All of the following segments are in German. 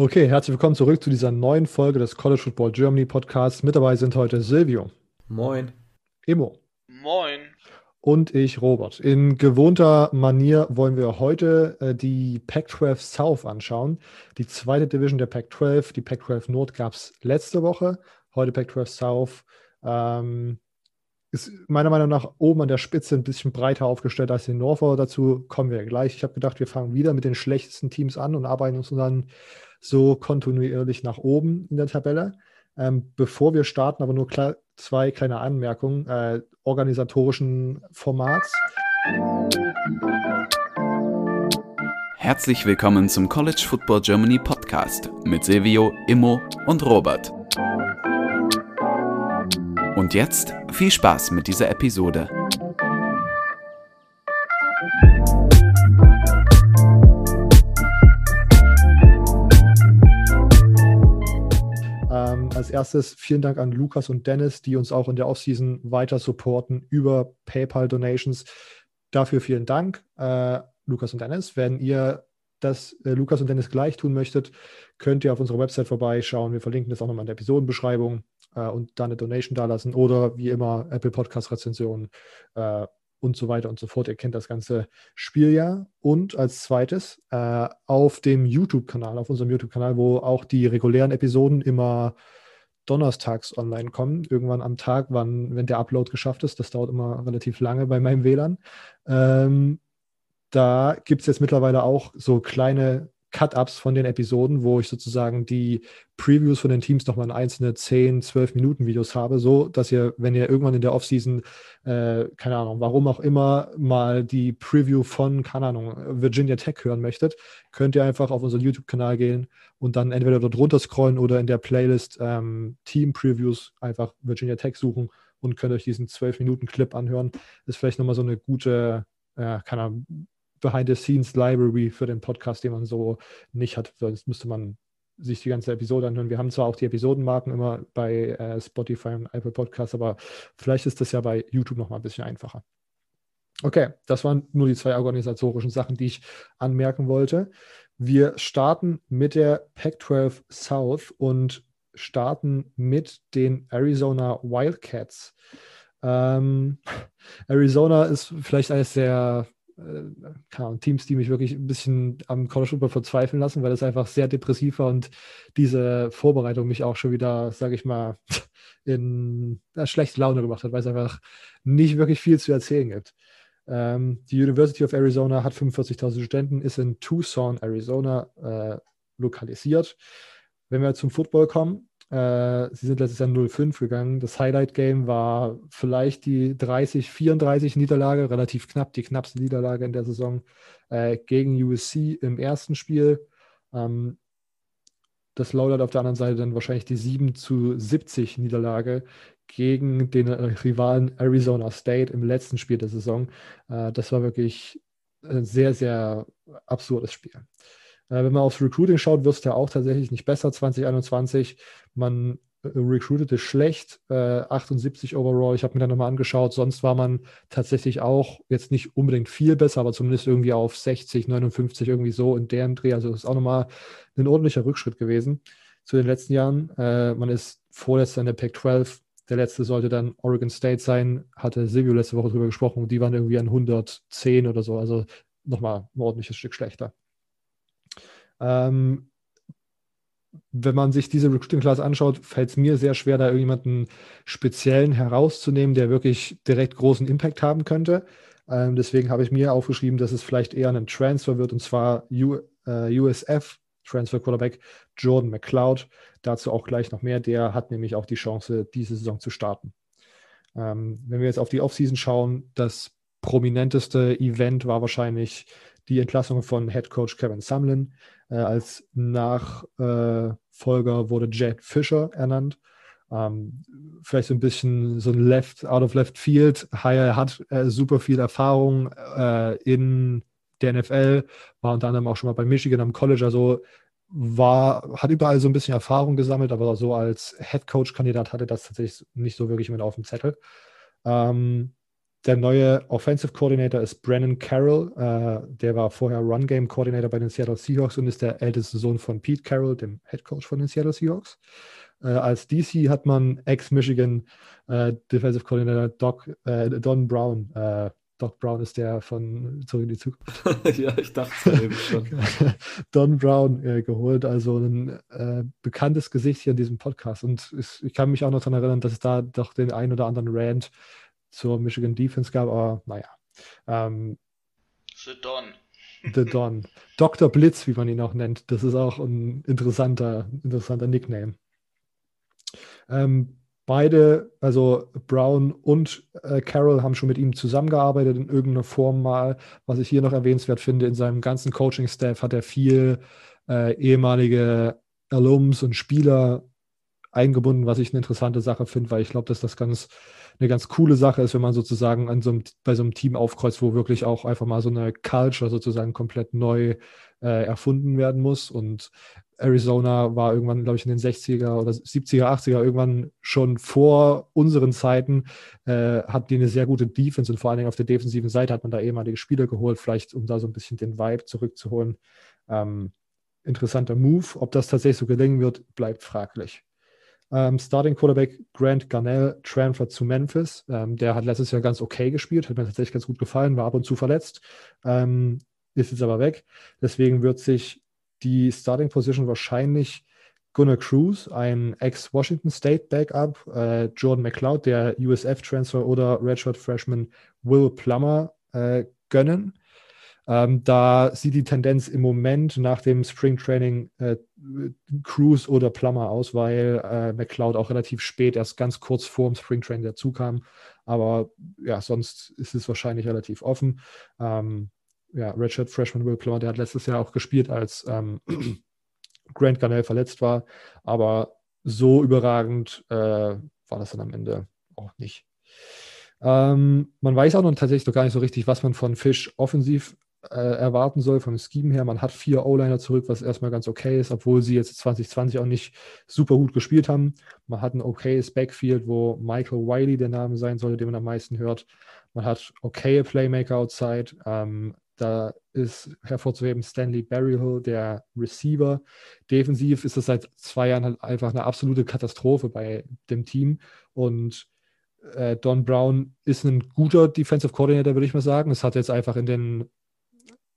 Okay, herzlich willkommen zurück zu dieser neuen Folge des College Football Germany Podcasts. Mit dabei sind heute Silvio. Moin. Emo. Moin. Und ich, Robert. In gewohnter Manier wollen wir heute äh, die Pac-12 South anschauen. Die zweite Division der Pac-12. Die Pac-12 Nord gab es letzte Woche. Heute Pac-12 South. Ähm, ist meiner Meinung nach oben an der Spitze ein bisschen breiter aufgestellt als in Norfolk. Dazu kommen wir gleich. Ich habe gedacht, wir fangen wieder mit den schlechtesten Teams an und arbeiten uns dann so kontinuierlich nach oben in der Tabelle. Ähm, bevor wir starten, aber nur klar, zwei kleine Anmerkungen äh, organisatorischen Formats. Herzlich willkommen zum College Football Germany Podcast mit Silvio, Immo und Robert. Und jetzt viel Spaß mit dieser Episode. Als erstes vielen Dank an Lukas und Dennis, die uns auch in der Offseason weiter supporten über PayPal-Donations. Dafür vielen Dank, äh, Lukas und Dennis. Wenn ihr das äh, Lukas und Dennis gleich tun möchtet, könnt ihr auf unserer Website vorbeischauen. Wir verlinken das auch nochmal in der Episodenbeschreibung äh, und dann eine Donation dalassen oder wie immer Apple Podcast Rezensionen äh, und so weiter und so fort. Ihr kennt das ganze Spiel ja. Und als zweites äh, auf dem YouTube-Kanal, auf unserem YouTube-Kanal, wo auch die regulären Episoden immer donnerstags online kommen, irgendwann am Tag, wann, wenn der Upload geschafft ist. Das dauert immer relativ lange bei meinem WLAN. Ähm, da gibt es jetzt mittlerweile auch so kleine Cut-Ups von den Episoden, wo ich sozusagen die Previews von den Teams nochmal in einzelne 10, 12 Minuten Videos habe, so dass ihr, wenn ihr irgendwann in der Offseason, äh, keine Ahnung, warum auch immer, mal die Preview von, keine Ahnung, Virginia Tech hören möchtet, könnt ihr einfach auf unseren YouTube-Kanal gehen und dann entweder dort runter scrollen oder in der Playlist ähm, Team Previews einfach Virginia Tech suchen und könnt euch diesen 12 Minuten Clip anhören. Ist vielleicht nochmal so eine gute, äh, keine Ahnung, Behind-the-Scenes-Library für den Podcast, den man so nicht hat. Sonst müsste man sich die ganze Episode anhören. Wir haben zwar auch die Episodenmarken immer bei äh, Spotify und Apple Podcasts, aber vielleicht ist das ja bei YouTube noch mal ein bisschen einfacher. Okay, das waren nur die zwei organisatorischen Sachen, die ich anmerken wollte. Wir starten mit der Pac-12 South und starten mit den Arizona Wildcats. Ähm, Arizona ist vielleicht eines der äh, Teams, die mich wirklich ein bisschen am College Football verzweifeln lassen, weil das einfach sehr depressiv war und diese Vorbereitung mich auch schon wieder, sage ich mal, in äh, schlechte Laune gemacht hat, weil es einfach nicht wirklich viel zu erzählen gibt. Ähm, die University of Arizona hat 45.000 Studenten, ist in Tucson, Arizona äh, lokalisiert. Wenn wir zum Football kommen, äh, sie sind letztes Jahr 0-5 gegangen. Das Highlight-Game war vielleicht die 30-34 Niederlage, relativ knapp, die knappste Niederlage in der Saison äh, gegen USC im ersten Spiel. Ähm, das Lowlight auf der anderen Seite dann wahrscheinlich die 7 zu 70 Niederlage gegen den Rivalen Arizona State im letzten Spiel der Saison. Äh, das war wirklich ein sehr, sehr absurdes Spiel. Äh, wenn man aufs Recruiting schaut, wird es ja auch tatsächlich nicht besser 2021. Man äh, recruitete schlecht, äh, 78 overall. Ich habe mir dann nochmal angeschaut, sonst war man tatsächlich auch jetzt nicht unbedingt viel besser, aber zumindest irgendwie auf 60, 59, irgendwie so in deren Dreh. Also das ist auch nochmal ein ordentlicher Rückschritt gewesen zu den letzten Jahren. Äh, man ist vorletzter in der Pac-12. Der letzte sollte dann Oregon State sein, hatte Silvio letzte Woche drüber gesprochen. Die waren irgendwie an 110 oder so, also nochmal ein ordentliches Stück schlechter. Ähm, wenn man sich diese Recruiting Class anschaut, fällt es mir sehr schwer, da irgendjemanden speziellen herauszunehmen, der wirklich direkt großen Impact haben könnte. Ähm, deswegen habe ich mir aufgeschrieben, dass es vielleicht eher ein Transfer wird, und zwar U, äh, USF Transfer Quarterback Jordan McLeod. Dazu auch gleich noch mehr. Der hat nämlich auch die Chance, diese Saison zu starten. Ähm, wenn wir jetzt auf die Offseason schauen, das prominenteste Event war wahrscheinlich die Entlassung von Head Coach Kevin Sumlin. Äh, als Nachfolger wurde Jed Fisher ernannt. Ähm, vielleicht so ein bisschen so ein Left, out of left field. Er hat äh, super viel Erfahrung äh, in der NFL, war unter anderem auch schon mal bei Michigan am College, also war, hat überall so ein bisschen Erfahrung gesammelt, aber so als Head Coach Kandidat hatte das tatsächlich nicht so wirklich mit auf dem Zettel. Ähm, der neue Offensive Coordinator ist Brennan Carroll. Äh, der war vorher Run Game Coordinator bei den Seattle Seahawks und ist der älteste Sohn von Pete Carroll, dem Head Coach von den Seattle Seahawks. Äh, als DC hat man Ex-Michigan äh, Defensive Coordinator Doc, äh, Don Brown. Äh, Doc Brown ist der von Zurück in die Zukunft. ja, ich dachte es eben schon. Don Brown äh, geholt, also ein äh, bekanntes Gesicht hier in diesem Podcast. Und ich, ich kann mich auch noch daran erinnern, dass es da doch den ein oder anderen Rant zur Michigan Defense gab, aber naja. Ähm, The Don. The Don. Dr. Blitz, wie man ihn auch nennt. Das ist auch ein interessanter, interessanter Nickname. Ähm, beide, also Brown und äh, Carroll, haben schon mit ihm zusammengearbeitet in irgendeiner Form mal. Was ich hier noch erwähnenswert finde, in seinem ganzen Coaching-Staff hat er viel äh, ehemalige Alums und Spieler eingebunden, was ich eine interessante Sache finde, weil ich glaube, dass das ganz eine ganz coole Sache ist, wenn man sozusagen an so einem, bei so einem Team aufkreuzt, wo wirklich auch einfach mal so eine Culture sozusagen komplett neu äh, erfunden werden muss. Und Arizona war irgendwann, glaube ich, in den 60er oder 70er, 80er, irgendwann schon vor unseren Zeiten, äh, hat die eine sehr gute Defense und vor allen Dingen auf der defensiven Seite hat man da ehemalige Spieler geholt, vielleicht um da so ein bisschen den Vibe zurückzuholen. Ähm, interessanter Move. Ob das tatsächlich so gelingen wird, bleibt fraglich. Ähm, Starting Quarterback Grant Garnell transferred zu Memphis. Ähm, der hat letztes Jahr ganz okay gespielt, hat mir tatsächlich ganz gut gefallen, war ab und zu verletzt, ähm, ist jetzt aber weg. Deswegen wird sich die Starting Position wahrscheinlich Gunnar Cruz, ein Ex-Washington State Backup, äh, Jordan McLeod, der USF-Transfer oder Redshirt Freshman Will Plummer äh, gönnen. Ähm, da sieht die Tendenz im Moment nach dem Spring Training äh, Cruise oder Plummer aus, weil äh, McLeod auch relativ spät, erst ganz kurz vor dem dazu kam. Aber ja, sonst ist es wahrscheinlich relativ offen. Ähm, ja, Richard Freshman Will Plummer, der hat letztes Jahr auch gespielt, als ähm, Grant Garnell verletzt war. Aber so überragend äh, war das dann am Ende auch nicht. Ähm, man weiß auch noch tatsächlich noch gar nicht so richtig, was man von Fish offensiv äh, erwarten soll vom Scheme her. Man hat vier O-Liner zurück, was erstmal ganz okay ist, obwohl sie jetzt 2020 auch nicht super gut gespielt haben. Man hat ein okayes Backfield, wo Michael Wiley der Name sein sollte, den man am meisten hört. Man hat okaye Playmaker outside. Ähm, da ist hervorzuheben Stanley Berryhill, der Receiver. Defensiv ist das seit zwei Jahren halt einfach eine absolute Katastrophe bei dem Team. Und äh, Don Brown ist ein guter Defensive Coordinator, würde ich mal sagen. Es hat jetzt einfach in den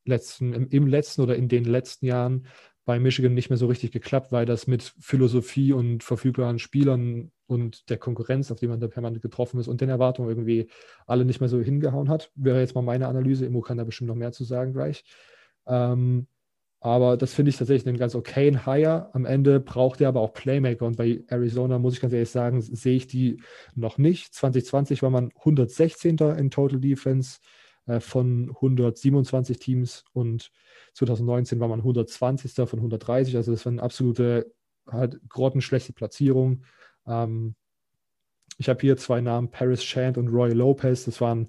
letzten, im, im, letzten oder in den letzten Jahren bei Michigan nicht mehr so richtig geklappt, weil das mit Philosophie und verfügbaren Spielern und der Konkurrenz, auf die man da permanent getroffen ist und den Erwartungen irgendwie alle nicht mehr so hingehauen hat. Wäre jetzt mal meine Analyse. Immo kann da bestimmt noch mehr zu sagen gleich. Ähm, aber das finde ich tatsächlich einen ganz okayen Hire. Am Ende braucht er aber auch Playmaker. Und bei Arizona, muss ich ganz ehrlich sagen, sehe ich die noch nicht. 2020 war man 116. in Total Defense. Äh, von 127 Teams und 2019 war man 120. von 130. Also das war eine absolute halt grottenschlechte Platzierung. Ähm, ich habe hier zwei Namen, Paris Chant und Roy Lopez. Das waren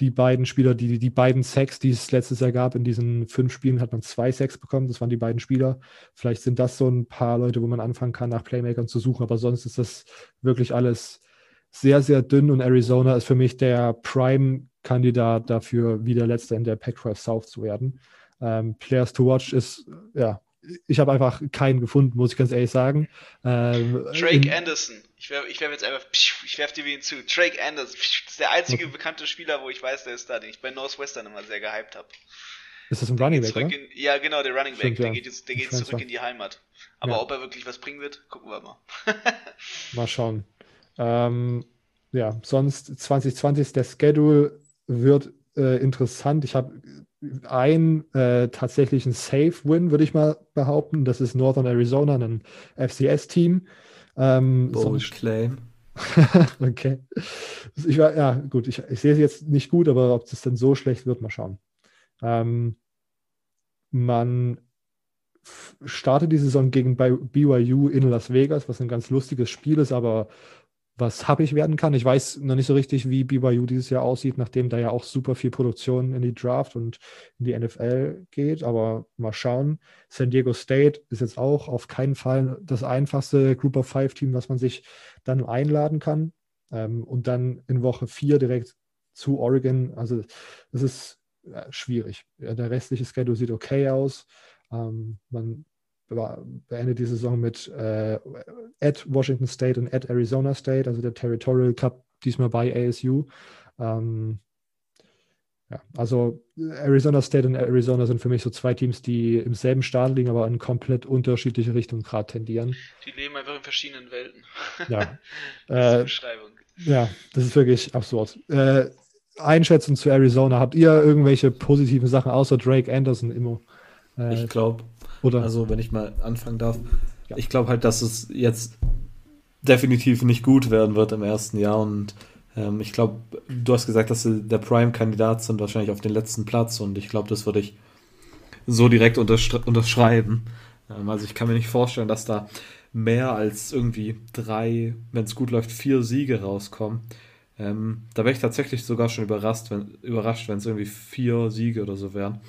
die beiden Spieler, die die beiden Sacks, die es letztes Jahr gab. In diesen fünf Spielen hat man zwei Sacks bekommen. Das waren die beiden Spieler. Vielleicht sind das so ein paar Leute, wo man anfangen kann, nach Playmakern zu suchen. Aber sonst ist das wirklich alles sehr, sehr dünn. Und Arizona ist für mich der Prime Kandidat dafür, wieder Letzter in der Pac-12 South zu werden. Ähm, Players to Watch ist, ja, ich habe einfach keinen gefunden, muss ich ganz ehrlich sagen. Ähm, Drake Anderson. Ich werfe ich werf jetzt einfach, ich werfe dir wie zu. Drake Anderson. Das ist der einzige bekannte Spieler, wo ich weiß, der ist da, den ich bei Northwestern immer sehr gehypt habe. Ist das ein Running Back, oder? In, ja, genau, der Running Back. Der ja. geht jetzt, der geht zurück in die Heimat. Aber ja. ob er wirklich was bringen wird, gucken wir mal. mal schauen. Ähm, ja, sonst 2020 ist der Schedule wird äh, interessant. Ich habe einen äh, tatsächlichen Safe-Win, würde ich mal behaupten. Das ist Northern Arizona, ein FCS-Team. Ähm, Bold Claim. okay. Ich war, ja, gut, ich, ich sehe es jetzt nicht gut, aber ob es dann so schlecht wird, mal schauen. Ähm, man startet die Saison gegen BYU in Las Vegas, was ein ganz lustiges Spiel ist, aber was happig werden kann. Ich weiß noch nicht so richtig, wie BYU dieses Jahr aussieht, nachdem da ja auch super viel Produktion in die Draft und in die NFL geht. Aber mal schauen. San Diego State ist jetzt auch auf keinen Fall das einfachste Group of Five Team, was man sich dann einladen kann. Ähm, und dann in Woche vier direkt zu Oregon. Also es ist ja, schwierig. Der restliche Schedule sieht okay aus. Ähm, man beendet die Saison mit äh, at Washington State und at Arizona State, also der Territorial Cup diesmal bei ASU. Ähm, ja, also Arizona State und Arizona sind für mich so zwei Teams, die im selben Start liegen, aber in komplett unterschiedliche Richtungen gerade tendieren. Die leben einfach in verschiedenen Welten. Ja. das äh, Beschreibung. Ja, das ist wirklich absurd. Äh, Einschätzung zu Arizona. Habt ihr irgendwelche positiven Sachen außer Drake Anderson immer? Äh, ich glaube, also wenn ich mal anfangen darf, ja. ich glaube halt, dass es jetzt definitiv nicht gut werden wird im ersten Jahr und ähm, ich glaube, du hast gesagt, dass sie der Prime-Kandidat sind, wahrscheinlich auf den letzten Platz und ich glaube, das würde ich so direkt unterschreiben. Ähm, also ich kann mir nicht vorstellen, dass da mehr als irgendwie drei, wenn es gut läuft, vier Siege rauskommen. Ähm, da wäre ich tatsächlich sogar schon überrascht, wenn überrascht, wenn es irgendwie vier Siege oder so wären.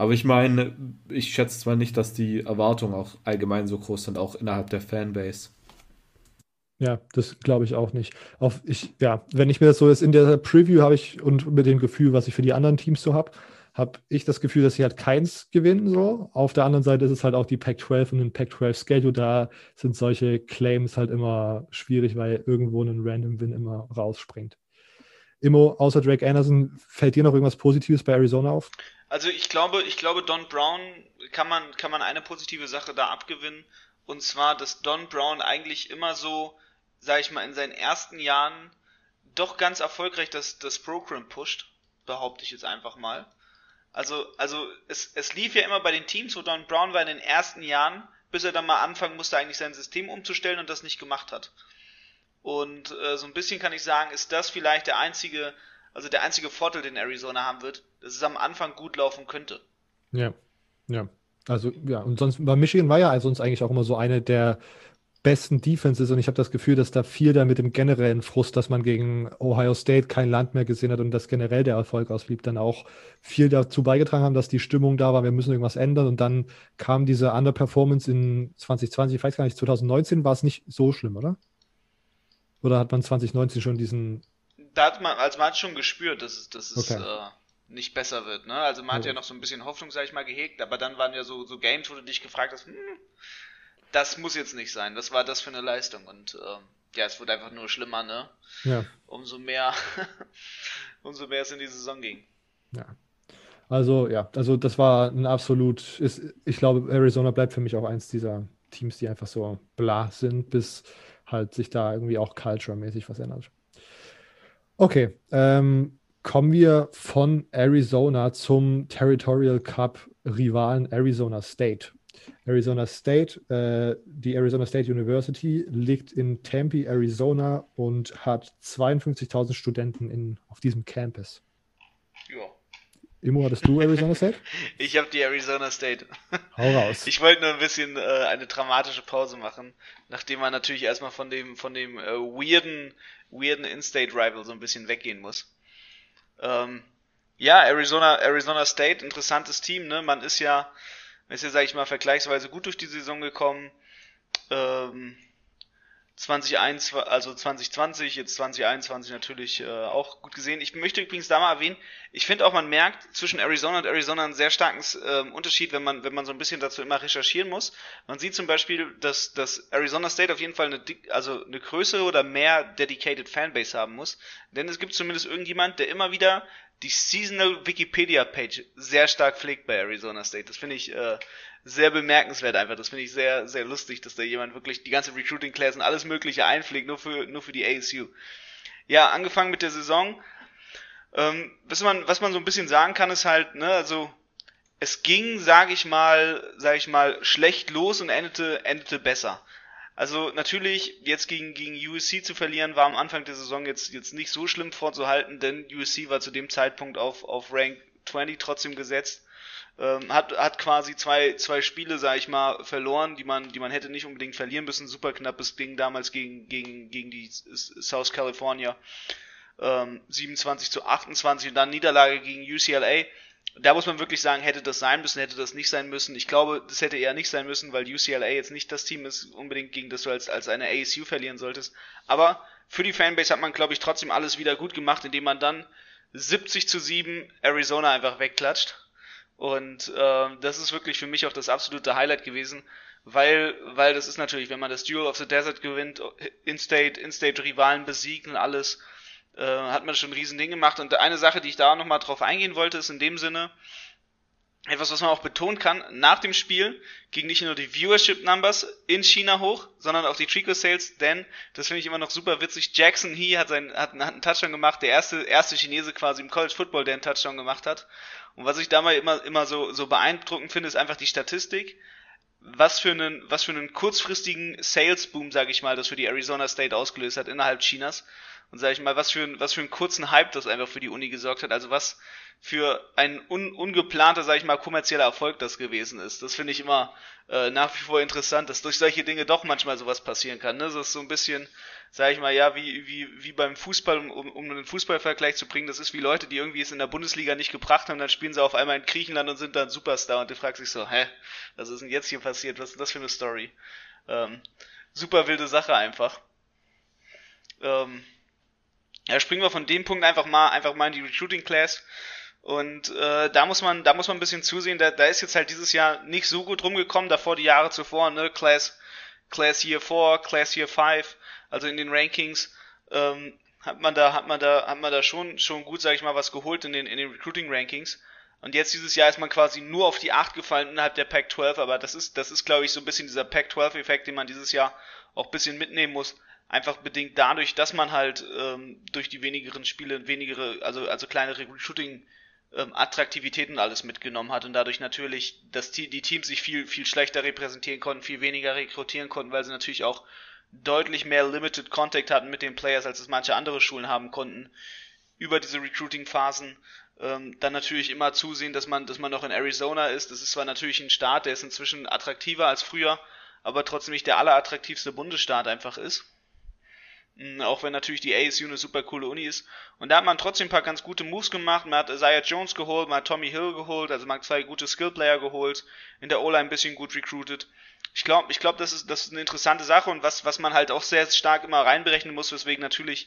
Aber ich meine, ich schätze zwar nicht, dass die Erwartungen auch allgemein so groß sind, auch innerhalb der Fanbase. Ja, das glaube ich auch nicht. Auf ich, ja, wenn ich mir das so jetzt in der Preview habe ich und mit dem Gefühl, was ich für die anderen Teams so habe, habe ich das Gefühl, dass sie halt keins gewinnen. So. Auf der anderen Seite ist es halt auch die Pac-12 und den Pac-12-Schedule. Da sind solche Claims halt immer schwierig, weil irgendwo ein Random Win immer rausspringt. Immo, außer Drake Anderson, fällt dir noch irgendwas Positives bei Arizona auf? Also ich glaube, ich glaube, Don Brown kann man, kann man eine positive Sache da abgewinnen. Und zwar, dass Don Brown eigentlich immer so, sag ich mal, in seinen ersten Jahren doch ganz erfolgreich das, das Programm pusht, behaupte ich jetzt einfach mal. Also, also es, es lief ja immer bei den Teams, wo Don Brown war in den ersten Jahren, bis er dann mal anfangen musste, eigentlich sein System umzustellen und das nicht gemacht hat. Und äh, so ein bisschen kann ich sagen, ist das vielleicht der einzige, also der einzige Vorteil, den Arizona haben wird, dass es am Anfang gut laufen könnte. Ja, ja. Also ja, und sonst bei Michigan war ja sonst eigentlich auch immer so eine der besten Defenses und ich habe das Gefühl, dass da viel da mit dem generellen Frust, dass man gegen Ohio State kein Land mehr gesehen hat und dass generell der Erfolg ausblieb, dann auch viel dazu beigetragen haben, dass die Stimmung da war, wir müssen irgendwas ändern und dann kam diese Underperformance in 2020, ich weiß gar nicht, 2019 war es nicht so schlimm, oder? Oder hat man 2019 schon diesen da hat man, also man hat schon gespürt, dass es, dass es okay. äh, nicht besser wird. Ne? Also man hat ja noch so ein bisschen Hoffnung, sag ich mal, gehegt, aber dann waren ja so, so Games, wo du dich gefragt hast, hm, das muss jetzt nicht sein. Was war das für eine Leistung? Und ähm, ja, es wurde einfach nur schlimmer, ne? Ja. Umso mehr, umso mehr es in die Saison ging. Ja. Also ja, also das war ein absolut, ist, ich glaube, Arizona bleibt für mich auch eins dieser Teams, die einfach so bla sind, bis halt sich da irgendwie auch culture-mäßig was ändert. Okay, ähm, kommen wir von Arizona zum Territorial Cup Rivalen Arizona State. Arizona State, äh, die Arizona State University liegt in Tempe, Arizona und hat 52.000 Studenten in, auf diesem Campus. Ja. Immo, hattest du Arizona State? ich habe die Arizona State. Hau raus. Ich wollte nur ein bisschen äh, eine dramatische Pause machen, nachdem man natürlich erstmal von dem, von dem äh, weirden, weirden In-State-Rival so ein bisschen weggehen muss. Ähm, ja, Arizona, Arizona State, interessantes Team, ne? Man ist ja, ist ja, sag ich mal, vergleichsweise gut durch die Saison gekommen. Ähm, 2021, also 2020, jetzt 2021 natürlich äh, auch gut gesehen. Ich möchte übrigens da mal erwähnen, ich finde auch, man merkt zwischen Arizona und Arizona einen sehr starken äh, Unterschied, wenn man, wenn man so ein bisschen dazu immer recherchieren muss. Man sieht zum Beispiel, dass, dass Arizona State auf jeden Fall eine, also eine größere oder mehr dedicated Fanbase haben muss. Denn es gibt zumindest irgendjemand, der immer wieder die Seasonal Wikipedia Page sehr stark pflegt bei Arizona State. Das finde ich äh, sehr bemerkenswert einfach. Das finde ich sehr, sehr lustig, dass da jemand wirklich die ganze Recruiting Class und alles Mögliche einpflegt, nur für, nur für die ASU. Ja, angefangen mit der Saison. Ähm, was man, was man so ein bisschen sagen kann, ist halt, ne, also, es ging, sage ich mal, sage ich mal, schlecht los und endete, endete besser. Also natürlich, jetzt gegen, gegen USC zu verlieren, war am Anfang der Saison jetzt, jetzt nicht so schlimm vorzuhalten, denn USC war zu dem Zeitpunkt auf, auf Rank 20 trotzdem gesetzt. Ähm, hat, hat quasi zwei, zwei Spiele, sag ich mal, verloren, die man, die man hätte nicht unbedingt verlieren müssen. Super knappes Ding damals gegen, gegen, gegen die South California. Ähm, 27 zu 28 und dann Niederlage gegen UCLA da muss man wirklich sagen, hätte das sein müssen, hätte das nicht sein müssen. Ich glaube, das hätte eher nicht sein müssen, weil UCLA jetzt nicht das Team ist, unbedingt gegen das du als, als eine ASU verlieren solltest. Aber für die Fanbase hat man, glaube ich, trotzdem alles wieder gut gemacht, indem man dann 70 zu 7 Arizona einfach wegklatscht. Und äh, das ist wirklich für mich auch das absolute Highlight gewesen, weil, weil das ist natürlich, wenn man das Duel of the Desert gewinnt, In-State, In-State-Rivalen besiegt und alles, äh, hat man schon ein Riesending gemacht. Und eine Sache, die ich da nochmal drauf eingehen wollte, ist in dem Sinne, etwas, was man auch betonen kann, nach dem Spiel ging nicht nur die Viewership Numbers in China hoch, sondern auch die Trico Sales, denn, das finde ich immer noch super witzig, Jackson He hat, seinen, hat, hat einen Touchdown gemacht, der erste, erste Chinese quasi im College Football, der einen Touchdown gemacht hat. Und was ich da mal immer, immer so, so beeindruckend finde, ist einfach die Statistik, was für einen, was für einen kurzfristigen Sales Boom, sage ich mal, das für die Arizona State ausgelöst hat innerhalb Chinas. Und sage ich mal, was für, ein, was für einen kurzen Hype das einfach für die Uni gesorgt hat. Also was, für ein un, ungeplanter, sag ich mal, kommerzieller Erfolg das gewesen ist. Das finde ich immer äh, nach wie vor interessant, dass durch solche Dinge doch manchmal sowas passieren kann. Ne? Das ist so ein bisschen, sag ich mal, ja, wie, wie, wie beim Fußball, um, um einen Fußballvergleich zu bringen, das ist wie Leute, die irgendwie es in der Bundesliga nicht gebracht haben, dann spielen sie auf einmal in Griechenland und sind dann Superstar und du fragst dich so, hä, was ist denn jetzt hier passiert? Was ist das für eine Story? Ähm, super wilde Sache einfach. Ähm, ja, springen wir von dem Punkt einfach mal, einfach mal in die Recruiting Class. Und äh, da muss man, da muss man ein bisschen zusehen. Da, da ist jetzt halt dieses Jahr nicht so gut rumgekommen. Davor die Jahre zuvor, ne, Class, Class Year 4, Class Year 5, also in den Rankings ähm, hat man da, hat man da, hat man da schon, schon gut, sag ich mal, was geholt in den, in den Recruiting Rankings. Und jetzt dieses Jahr ist man quasi nur auf die 8 gefallen innerhalb der Pac 12, aber das ist, das ist, glaube ich, so ein bisschen dieser Pac 12 Effekt, den man dieses Jahr auch ein bisschen mitnehmen muss. Einfach bedingt dadurch, dass man halt ähm, durch die wenigeren Spiele wenigere, also, also kleinere Recruiting ähm, Attraktivitäten alles mitgenommen hat und dadurch natürlich, dass die, die Teams sich viel, viel schlechter repräsentieren konnten, viel weniger rekrutieren konnten, weil sie natürlich auch deutlich mehr Limited Contact hatten mit den Players, als es manche andere Schulen haben konnten, über diese Recruiting-Phasen. Ähm, dann natürlich immer zusehen, dass man, dass man noch in Arizona ist. Das ist zwar natürlich ein Staat, der ist inzwischen attraktiver als früher, aber trotzdem nicht der allerattraktivste Bundesstaat einfach ist. Mm, auch wenn natürlich die ASU eine super coole Uni ist. Und da hat man trotzdem ein paar ganz gute Moves gemacht. Man hat Isaiah Jones geholt, man hat Tommy Hill geholt, also man hat zwei gute Skillplayer geholt, in der O-Line ein bisschen gut recruited. Ich glaube, ich glaube, das ist, das ist eine interessante Sache und was, was man halt auch sehr stark immer reinberechnen muss, weswegen natürlich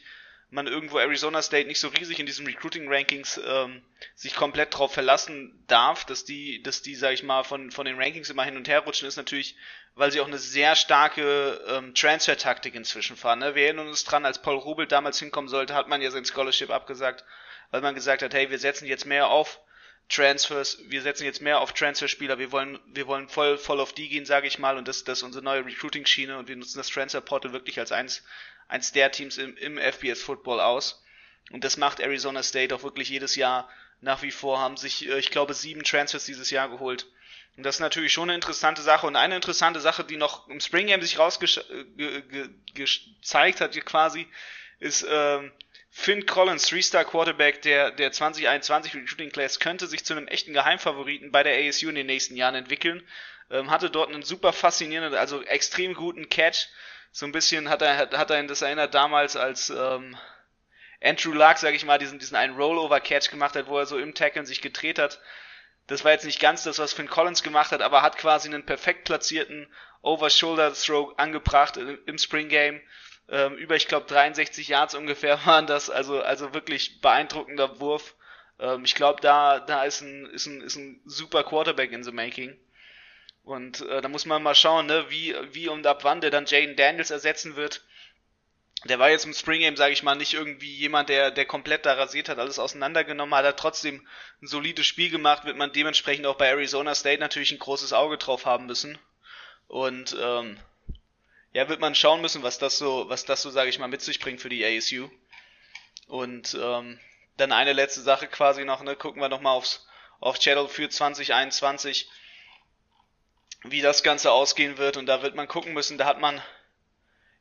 man irgendwo Arizona State nicht so riesig in diesen Recruiting Rankings ähm, sich komplett drauf verlassen darf, dass die, dass die, sag ich mal, von, von den Rankings immer hin und her rutschen, ist natürlich, weil sie auch eine sehr starke ähm, Transfer-Taktik inzwischen fahren. Ne? Wir erinnern uns dran, als Paul Rubel damals hinkommen sollte, hat man ja sein Scholarship abgesagt, weil man gesagt hat, hey, wir setzen jetzt mehr auf Transfers, wir setzen jetzt mehr auf Transferspieler, wir wollen, wir wollen voll, voll auf die gehen, sage ich mal, und das, das ist unsere neue Recruiting-Schiene und wir nutzen das Transfer-Portal wirklich als eins eins der Teams im, im FBS Football aus. Und das macht Arizona State auch wirklich jedes Jahr nach wie vor, haben sich, äh, ich glaube, sieben Transfers dieses Jahr geholt. Und das ist natürlich schon eine interessante Sache. Und eine interessante Sache, die noch im Spring Game sich rausgezeigt hat, quasi, ist ähm, Finn Collins, Three-Star Quarterback der, der 2021 Recruiting Class, könnte sich zu einem echten Geheimfavoriten bei der ASU in den nächsten Jahren entwickeln. Ähm, hatte dort einen super faszinierenden, also extrem guten Catch so ein bisschen hat er, hat er ihn das erinnert damals, als ähm, Andrew Luck, sag ich mal, diesen, diesen einen Rollover-Catch gemacht hat, wo er so im Tackle sich gedreht hat. Das war jetzt nicht ganz das, was Finn Collins gemacht hat, aber hat quasi einen perfekt platzierten Over-Shoulder-Throw angebracht im Spring Game. Ähm, über, ich glaube, 63 Yards ungefähr waren das, also, also wirklich beeindruckender Wurf. Ähm, ich glaube, da, da ist ein, ist, ein, ist ein super Quarterback in the making. Und äh, da muss man mal schauen, ne, wie, wie und ab wann der dann Jaden Daniels ersetzen wird. Der war jetzt im Spring Game, sage ich mal, nicht irgendwie jemand, der, der komplett da rasiert hat, alles auseinandergenommen hat, er trotzdem ein solides Spiel gemacht, wird man dementsprechend auch bei Arizona State natürlich ein großes Auge drauf haben müssen. Und ähm, ja, wird man schauen müssen, was das so, was das so, sage ich mal, mit sich bringt für die ASU. Und ähm, dann eine letzte Sache quasi noch, ne, gucken wir nochmal aufs auf Channel für 2021 wie das Ganze ausgehen wird. Und da wird man gucken müssen. Da hat man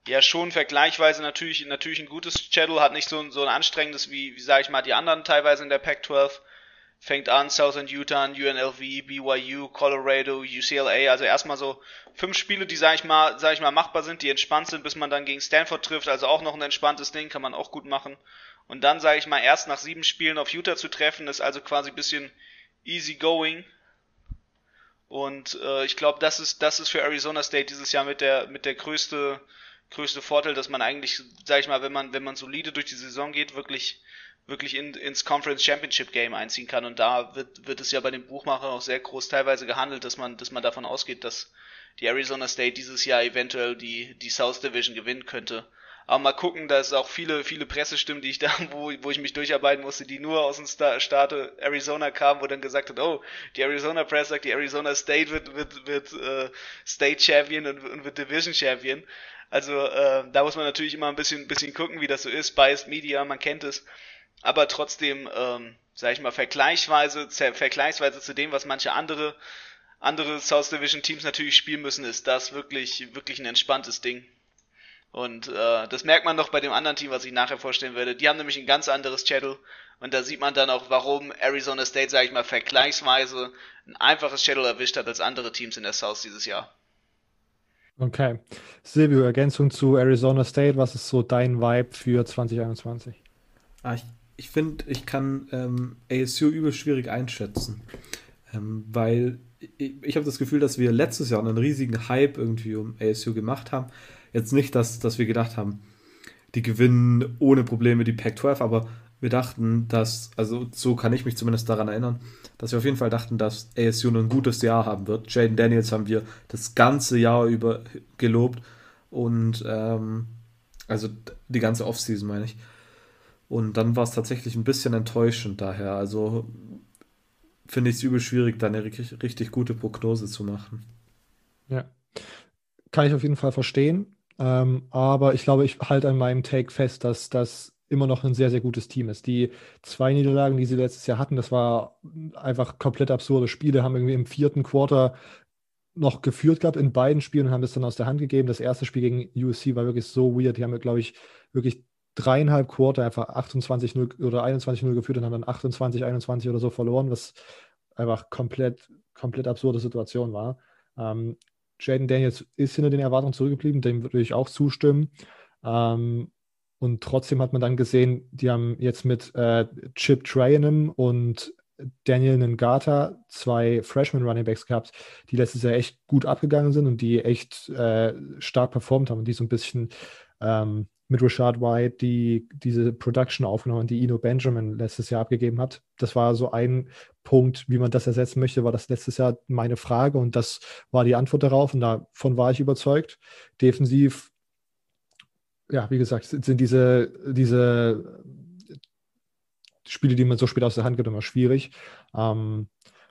ja schon vergleichsweise natürlich, natürlich ein gutes Schedule, hat nicht so, so ein anstrengendes wie, wie sage ich mal, die anderen teilweise in der Pac-12. Fängt an Southern Utah, UNLV, BYU, Colorado, UCLA. Also erstmal so fünf Spiele, die, sage ich mal, sag ich mal, machbar sind, die entspannt sind, bis man dann gegen Stanford trifft. Also auch noch ein entspanntes Ding, kann man auch gut machen. Und dann, sage ich mal, erst nach sieben Spielen auf Utah zu treffen, ist also quasi bisschen easy going. Und äh, ich glaube, das ist, das ist für Arizona State dieses Jahr mit der, mit der größte, größte Vorteil, dass man eigentlich, sag ich mal, wenn man, wenn man solide durch die Saison geht, wirklich, wirklich in, ins Conference Championship Game einziehen kann. Und da wird, wird es ja bei den Buchmachern auch sehr groß teilweise gehandelt, dass man, dass man davon ausgeht, dass die Arizona State dieses Jahr eventuell die, die South Division gewinnen könnte. Aber mal gucken, da ist auch viele, viele Pressestimmen, die ich da, wo, wo ich mich durcharbeiten musste, die nur aus dem Staat Arizona kamen, wo dann gesagt hat, oh, die Arizona Press sagt, die Arizona State wird, wird, wird äh, State Champion und, und wird Division Champion. Also äh, da muss man natürlich immer ein bisschen, bisschen gucken, wie das so ist. Biased Media, man kennt es. Aber trotzdem, ähm, sag ich mal, vergleichsweise, vergleichsweise zu dem, was manche andere, andere South Division Teams natürlich spielen müssen, ist das wirklich, wirklich ein entspanntes Ding. Und äh, das merkt man doch bei dem anderen Team, was ich nachher vorstellen werde. Die haben nämlich ein ganz anderes Schedule. Und da sieht man dann auch, warum Arizona State, sag ich mal, vergleichsweise ein einfaches Schedule erwischt hat als andere Teams in der South dieses Jahr. Okay. Silvio, Ergänzung zu Arizona State, was ist so dein Vibe für 2021? Ah, ich ich finde, ich kann ähm, ASU übel schwierig einschätzen, ähm, weil ich, ich habe das Gefühl, dass wir letztes Jahr einen riesigen Hype irgendwie um ASU gemacht haben. Jetzt nicht, dass, dass wir gedacht haben, die gewinnen ohne Probleme die Pac-12, aber wir dachten, dass, also so kann ich mich zumindest daran erinnern, dass wir auf jeden Fall dachten, dass ASU ein gutes Jahr haben wird. Jaden Daniels haben wir das ganze Jahr über gelobt und ähm, also die ganze Offseason meine ich. Und dann war es tatsächlich ein bisschen enttäuschend daher. Also finde ich es übel schwierig, da eine richtig, richtig gute Prognose zu machen. Ja, kann ich auf jeden Fall verstehen. Ähm, aber ich glaube, ich halte an meinem Take fest, dass das immer noch ein sehr, sehr gutes Team ist. Die zwei Niederlagen, die sie letztes Jahr hatten, das war einfach komplett absurde Spiele, haben irgendwie im vierten Quarter noch geführt gehabt in beiden Spielen und haben das dann aus der Hand gegeben. Das erste Spiel gegen USC war wirklich so weird. Die haben, glaube ich, wirklich dreieinhalb Quarter einfach 28-0 oder 21-0 geführt und haben dann 28-21 oder so verloren, was einfach komplett, komplett absurde Situation war. Ähm, Jaden Daniels ist hinter den Erwartungen zurückgeblieben, dem würde ich auch zustimmen. Ähm, und trotzdem hat man dann gesehen, die haben jetzt mit äh, Chip Trayanum und Daniel Ngata zwei Freshman Running Backs gehabt, die letztes Jahr echt gut abgegangen sind und die echt äh, stark performt haben und die so ein bisschen ähm, mit Rashad White, die diese Production aufgenommen, die Ino Benjamin letztes Jahr abgegeben hat. Das war so ein Punkt, wie man das ersetzen möchte, war das letztes Jahr meine Frage und das war die Antwort darauf und davon war ich überzeugt. Defensiv ja, wie gesagt, sind diese, diese Spiele, die man so spät aus der Hand gibt, immer schwierig. Ähm,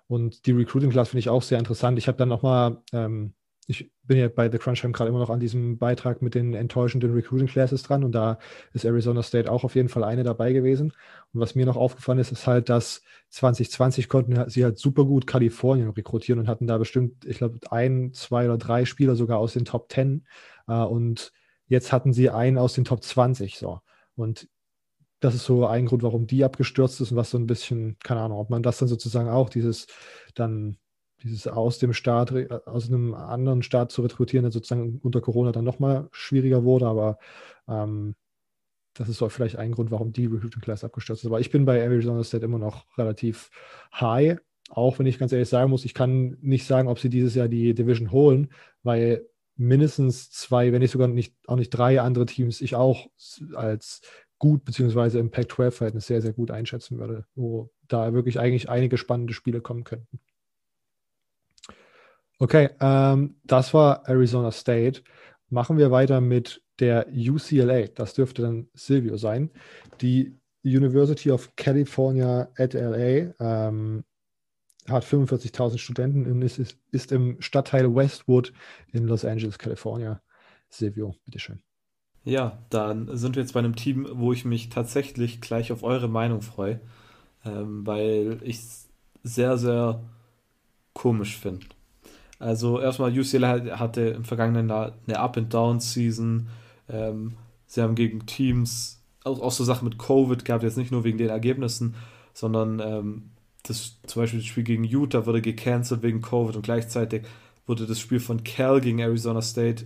und die Recruiting Class finde ich auch sehr interessant. Ich habe dann nochmal, ähm, ich bin ja bei The Crunch gerade immer noch an diesem Beitrag mit den enttäuschenden Recruiting Classes dran und da ist Arizona State auch auf jeden Fall eine dabei gewesen. Und was mir noch aufgefallen ist, ist halt, dass 2020 konnten sie halt super gut Kalifornien rekrutieren und hatten da bestimmt, ich glaube, ein, zwei oder drei Spieler sogar aus den Top Ten. Äh, und Jetzt hatten sie einen aus den Top 20. So. Und das ist so ein Grund, warum die abgestürzt ist und was so ein bisschen, keine Ahnung, ob man das dann sozusagen auch, dieses dann, dieses aus dem Staat, aus einem anderen Staat zu rekrutieren, dann sozusagen unter Corona dann nochmal schwieriger wurde, aber ähm, das ist vielleicht ein Grund, warum die Recruiting Class abgestürzt ist. Aber ich bin bei Arizona State immer noch relativ high, auch wenn ich ganz ehrlich sagen muss, ich kann nicht sagen, ob sie dieses Jahr die Division holen, weil mindestens zwei, wenn nicht sogar nicht, auch nicht drei andere Teams ich auch als gut beziehungsweise im Pac-12-Verhältnis sehr, sehr gut einschätzen würde, wo da wirklich eigentlich einige spannende Spiele kommen könnten. Okay, ähm, das war Arizona State. Machen wir weiter mit der UCLA. Das dürfte dann Silvio sein. Die University of California at LA ähm, hat 45.000 Studenten und ist, ist, im Stadtteil Westwood in Los Angeles, California. Silvio, bitteschön. Ja, dann sind wir jetzt bei einem Team, wo ich mich tatsächlich gleich auf eure Meinung freue, ähm, weil ich es sehr, sehr komisch finde. Also erstmal UCLA hatte im vergangenen Jahr eine Up-and-Down-Season. Ähm, sie haben gegen Teams, auch, auch so Sachen mit Covid gehabt, jetzt nicht nur wegen den Ergebnissen, sondern ähm, das zum Beispiel das Spiel gegen Utah wurde gecancelt wegen Covid und gleichzeitig wurde das Spiel von Cal gegen Arizona State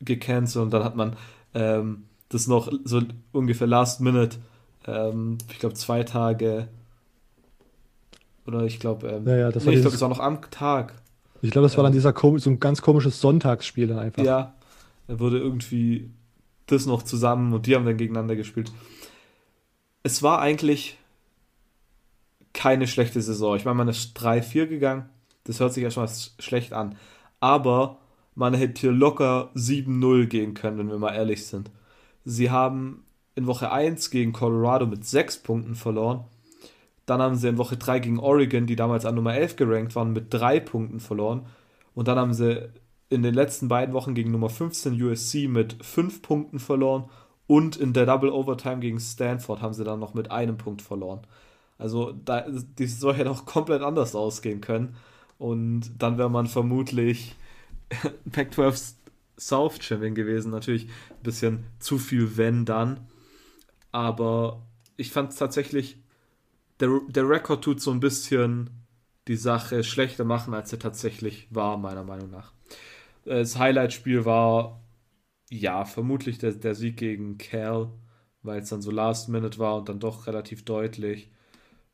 gecancelt und dann hat man ähm, das noch so ungefähr Last Minute, ähm, ich glaube zwei Tage oder ich glaube, ähm, ja, ja, das, nee, ich glaub, das war noch am Tag. Ich glaube, das war dann ähm, dieser so ein ganz komisches Sonntagsspiel dann einfach. Ja, er wurde irgendwie das noch zusammen und die haben dann gegeneinander gespielt. Es war eigentlich keine schlechte Saison. Ich meine, man ist 3-4 gegangen. Das hört sich erstmal schlecht an. Aber man hätte hier locker 7-0 gehen können, wenn wir mal ehrlich sind. Sie haben in Woche 1 gegen Colorado mit 6 Punkten verloren. Dann haben sie in Woche 3 gegen Oregon, die damals an Nummer 11 gerankt waren, mit 3 Punkten verloren. Und dann haben sie in den letzten beiden Wochen gegen Nummer 15 USC mit 5 Punkten verloren. Und in der Double Overtime gegen Stanford haben sie dann noch mit einem Punkt verloren. Also da, die Saison hätte auch komplett anders ausgehen können. Und dann wäre man vermutlich Pac-12 South Champion gewesen. Natürlich ein bisschen zu viel wenn dann. Aber ich fand es tatsächlich, der, der Rekord tut so ein bisschen die Sache schlechter machen, als er tatsächlich war, meiner Meinung nach. Das Highlight-Spiel war, ja, vermutlich der, der Sieg gegen Cal, weil es dann so Last Minute war und dann doch relativ deutlich.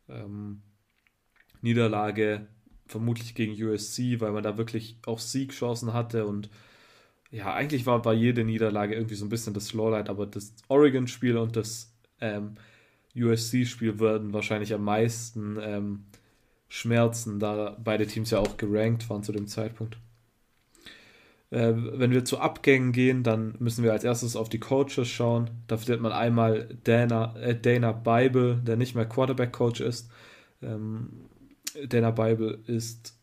Ähm, Niederlage vermutlich gegen USC, weil man da wirklich auch Siegchancen hatte und ja, eigentlich war bei jeder Niederlage irgendwie so ein bisschen das Lowlight, aber das Oregon-Spiel und das ähm, USC-Spiel würden wahrscheinlich am meisten ähm, schmerzen, da beide Teams ja auch gerankt waren zu dem Zeitpunkt. Äh, wenn wir zu Abgängen gehen, dann müssen wir als erstes auf die Coaches schauen. Da findet man einmal Dana, äh, Dana Bible, der nicht mehr Quarterback-Coach ist. Ähm, Dana Bible ist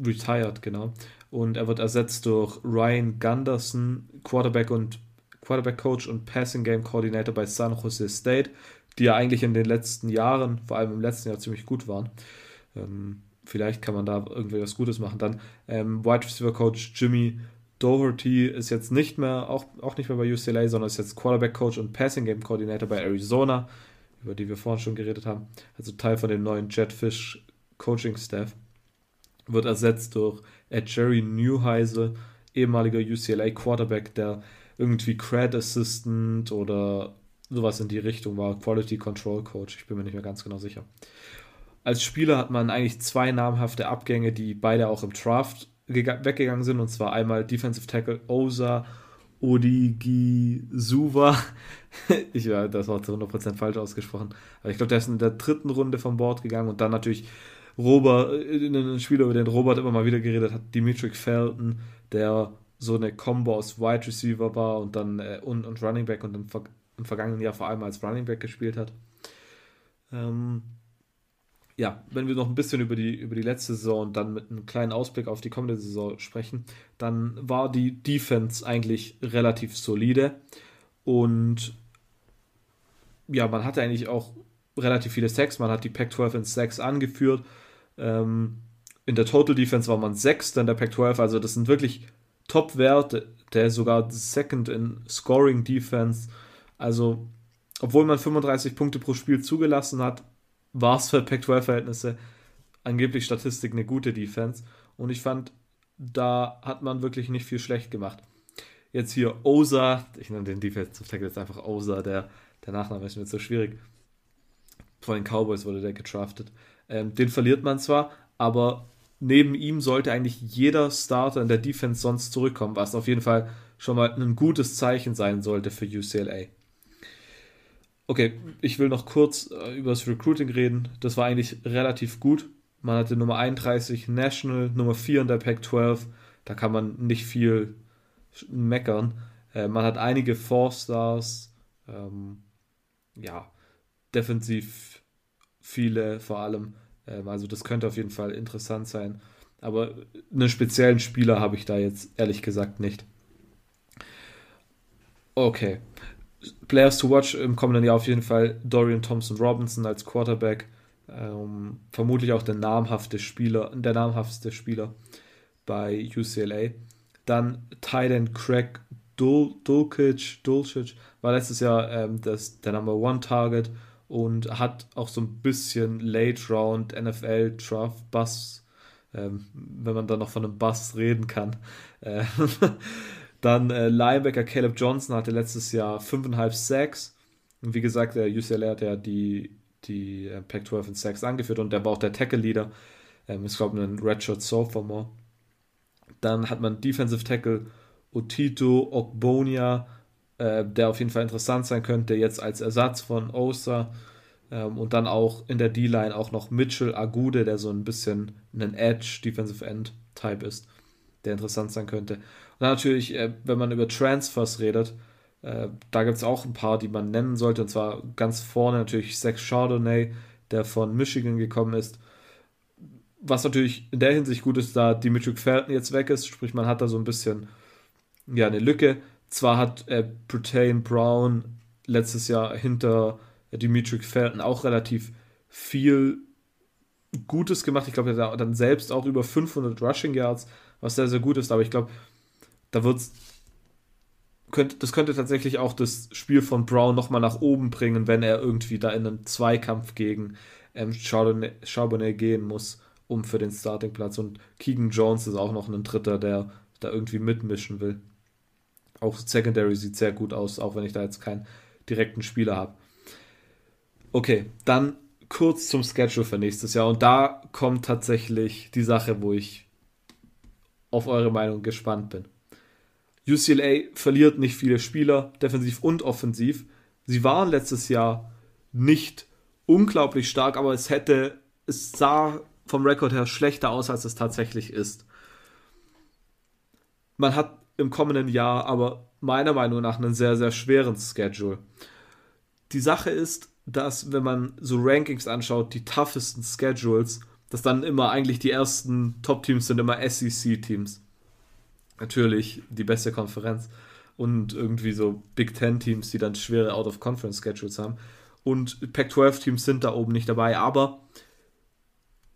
retired, genau. Und er wird ersetzt durch Ryan Gunderson, Quarterback und Quarterback Coach und Passing Game Coordinator bei San Jose State, die ja eigentlich in den letzten Jahren, vor allem im letzten Jahr, ziemlich gut waren. Ähm, vielleicht kann man da irgendwie was Gutes machen. Dann ähm, Wide Receiver Coach Jimmy Doherty ist jetzt nicht mehr, auch, auch nicht mehr bei UCLA, sondern ist jetzt Quarterback Coach und Passing Game Coordinator bei Arizona, über die wir vorhin schon geredet haben. Also Teil von dem neuen Jetfish Coaching Staff. Wird ersetzt durch Jerry Newheisel, ehemaliger UCLA Quarterback, der irgendwie Cred Assistant oder sowas in die Richtung war, Quality Control Coach, ich bin mir nicht mehr ganz genau sicher. Als Spieler hat man eigentlich zwei namhafte Abgänge, die beide auch im Draft weggegangen sind, und zwar einmal Defensive Tackle Osa Odigisuva. ich ja, das war zu 100% falsch ausgesprochen. Aber ich glaube, der ist in der dritten Runde vom Board gegangen und dann natürlich Robert, äh, ein Spieler, über den Robert immer mal wieder geredet hat, Dimitri Felton, der so eine Combo aus Wide Receiver war und dann äh, und, und Running Back und im, im, vergangenen Jahr vor allem als Running Back gespielt hat. Ähm, ja, wenn wir noch ein bisschen über die, über die letzte Saison und dann mit einem kleinen Ausblick auf die kommende Saison sprechen, dann war die Defense eigentlich relativ solide und ja, man hatte eigentlich auch relativ viele Sacks, man hat die Pac-12 in Sacks angeführt ähm, in der Total Defense war man Sechster in der Pac-12, also das sind wirklich Top-Werte, der sogar Second in Scoring Defense. Also, obwohl man 35 Punkte pro Spiel zugelassen hat, war es für Pac-12-Verhältnisse angeblich Statistik eine gute Defense. Und ich fand, da hat man wirklich nicht viel schlecht gemacht. Jetzt hier Osa, ich nenne den Defensive Tackle jetzt einfach Osa, der, der Nachname ist mir so schwierig. Von den Cowboys wurde der getraftet. Ähm, den verliert man zwar, aber neben ihm sollte eigentlich jeder Starter in der Defense sonst zurückkommen, was auf jeden Fall schon mal ein gutes Zeichen sein sollte für UCLA. Okay, ich will noch kurz äh, über das Recruiting reden. Das war eigentlich relativ gut. Man hatte Nummer 31 National, Nummer 4 in der Pac-12. Da kann man nicht viel meckern. Äh, man hat einige Four-Stars. Ähm, ja, defensiv viele vor allem. Ähm, also das könnte auf jeden Fall interessant sein. Aber einen speziellen Spieler habe ich da jetzt ehrlich gesagt nicht. Okay. Players to watch im kommenden Jahr auf jeden Fall Dorian Thompson Robinson als Quarterback. Ähm, vermutlich auch der namhafte Spieler, der namhafteste Spieler bei UCLA. Dann Titan Craig Dul Dulcich, Dulcich war letztes Jahr ähm, das, der Number One Target und hat auch so ein bisschen Late Round NFL Draft Bass, ähm, wenn man da noch von einem Bass reden kann. Äh, dann äh, Linebacker Caleb Johnson hatte letztes Jahr 5,5 Sacks. Und wie gesagt, der UCLA hat ja die, die äh, Pac-12 in Sacks angeführt und der war auch der Tackle-Leader. Ähm, ist, glaube ich, ein Redshirt Sophomore. Dann hat man Defensive Tackle Otito Ogbonia äh, der auf jeden Fall interessant sein könnte, jetzt als Ersatz von Osa. Ähm, und dann auch in der D-Line auch noch Mitchell Agude, der so ein bisschen ein Edge Defensive End Type ist, der interessant sein könnte. Dann natürlich, äh, wenn man über Transfers redet, äh, da gibt es auch ein paar, die man nennen sollte. Und zwar ganz vorne natürlich Zach Chardonnay, der von Michigan gekommen ist. Was natürlich in der Hinsicht gut ist, da Dimitri Felton jetzt weg ist, sprich man hat da so ein bisschen ja, eine Lücke. Zwar hat äh, Protein Brown letztes Jahr hinter Dimitri Felton auch relativ viel Gutes gemacht. Ich glaube, er hat dann selbst auch über 500 Rushing Yards, was sehr, sehr gut ist. Aber ich glaube, da wird könnte, das könnte tatsächlich auch das Spiel von Brown nochmal nach oben bringen, wenn er irgendwie da in einen Zweikampf gegen ähm, Charbonnet, Charbonnet gehen muss, um für den Startingplatz. Und Keegan Jones ist auch noch ein Dritter, der da irgendwie mitmischen will. Auch Secondary sieht sehr gut aus, auch wenn ich da jetzt keinen direkten Spieler habe. Okay, dann kurz zum Schedule für nächstes Jahr. Und da kommt tatsächlich die Sache, wo ich auf eure Meinung gespannt bin. UCLA verliert nicht viele Spieler, defensiv und offensiv. Sie waren letztes Jahr nicht unglaublich stark, aber es hätte, es sah vom Rekord her schlechter aus, als es tatsächlich ist. Man hat im kommenden Jahr aber meiner Meinung nach einen sehr, sehr schweren Schedule. Die Sache ist, dass, wenn man so Rankings anschaut, die toughesten Schedules, dass dann immer eigentlich die ersten Top-Teams sind immer SEC-Teams. Natürlich die beste Konferenz und irgendwie so Big Ten-Teams, die dann schwere Out-of-Conference-Schedules haben. Und Pac-12-Teams sind da oben nicht dabei, aber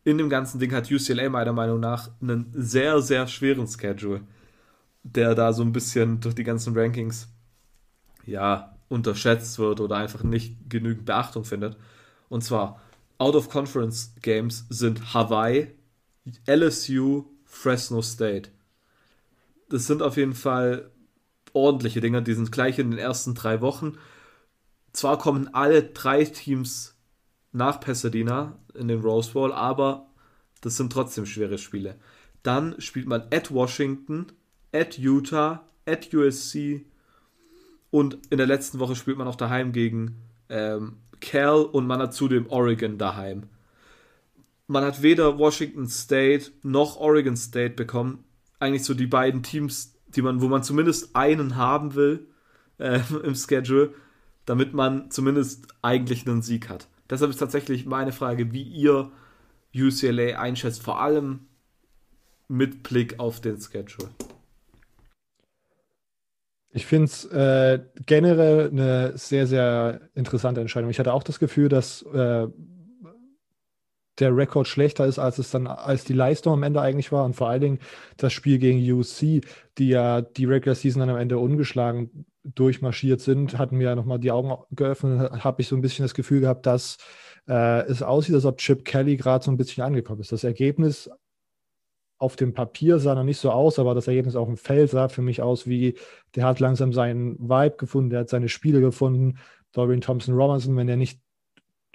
in dem ganzen Ding hat UCLA meiner Meinung nach einen sehr, sehr schweren Schedule, der da so ein bisschen durch die ganzen Rankings ja unterschätzt wird oder einfach nicht genügend Beachtung findet. Und zwar Out-of-Conference Games sind Hawaii, LSU, Fresno State. Das sind auf jeden Fall ordentliche Dinge, die sind gleich in den ersten drei Wochen. Zwar kommen alle drei Teams nach Pasadena in den Rose Bowl, aber das sind trotzdem schwere Spiele. Dann spielt man at Washington, at Utah, at USC, und in der letzten Woche spielt man auch daheim gegen ähm, Cal und man hat zudem Oregon daheim. Man hat weder Washington State noch Oregon State bekommen. Eigentlich so die beiden Teams, die man, wo man zumindest einen haben will äh, im Schedule, damit man zumindest eigentlich einen Sieg hat. Deshalb ist tatsächlich meine Frage, wie ihr UCLA einschätzt, vor allem mit Blick auf den Schedule. Ich finde es äh, generell eine sehr, sehr interessante Entscheidung. Ich hatte auch das Gefühl, dass äh, der Rekord schlechter ist, als es dann, als die Leistung am Ende eigentlich war. Und vor allen Dingen das Spiel gegen UC, die ja die Regular Season dann am Ende ungeschlagen durchmarschiert sind, hatten mir ja nochmal die Augen geöffnet, habe ich so ein bisschen das Gefühl gehabt, dass äh, es aussieht, als ob Chip Kelly gerade so ein bisschen angekommen ist. Das Ergebnis auf dem Papier sah noch nicht so aus, aber das Ergebnis auf dem Feld sah für mich aus wie, der hat langsam seinen Vibe gefunden, der hat seine Spiele gefunden. Dorian Thompson Robinson, wenn er nicht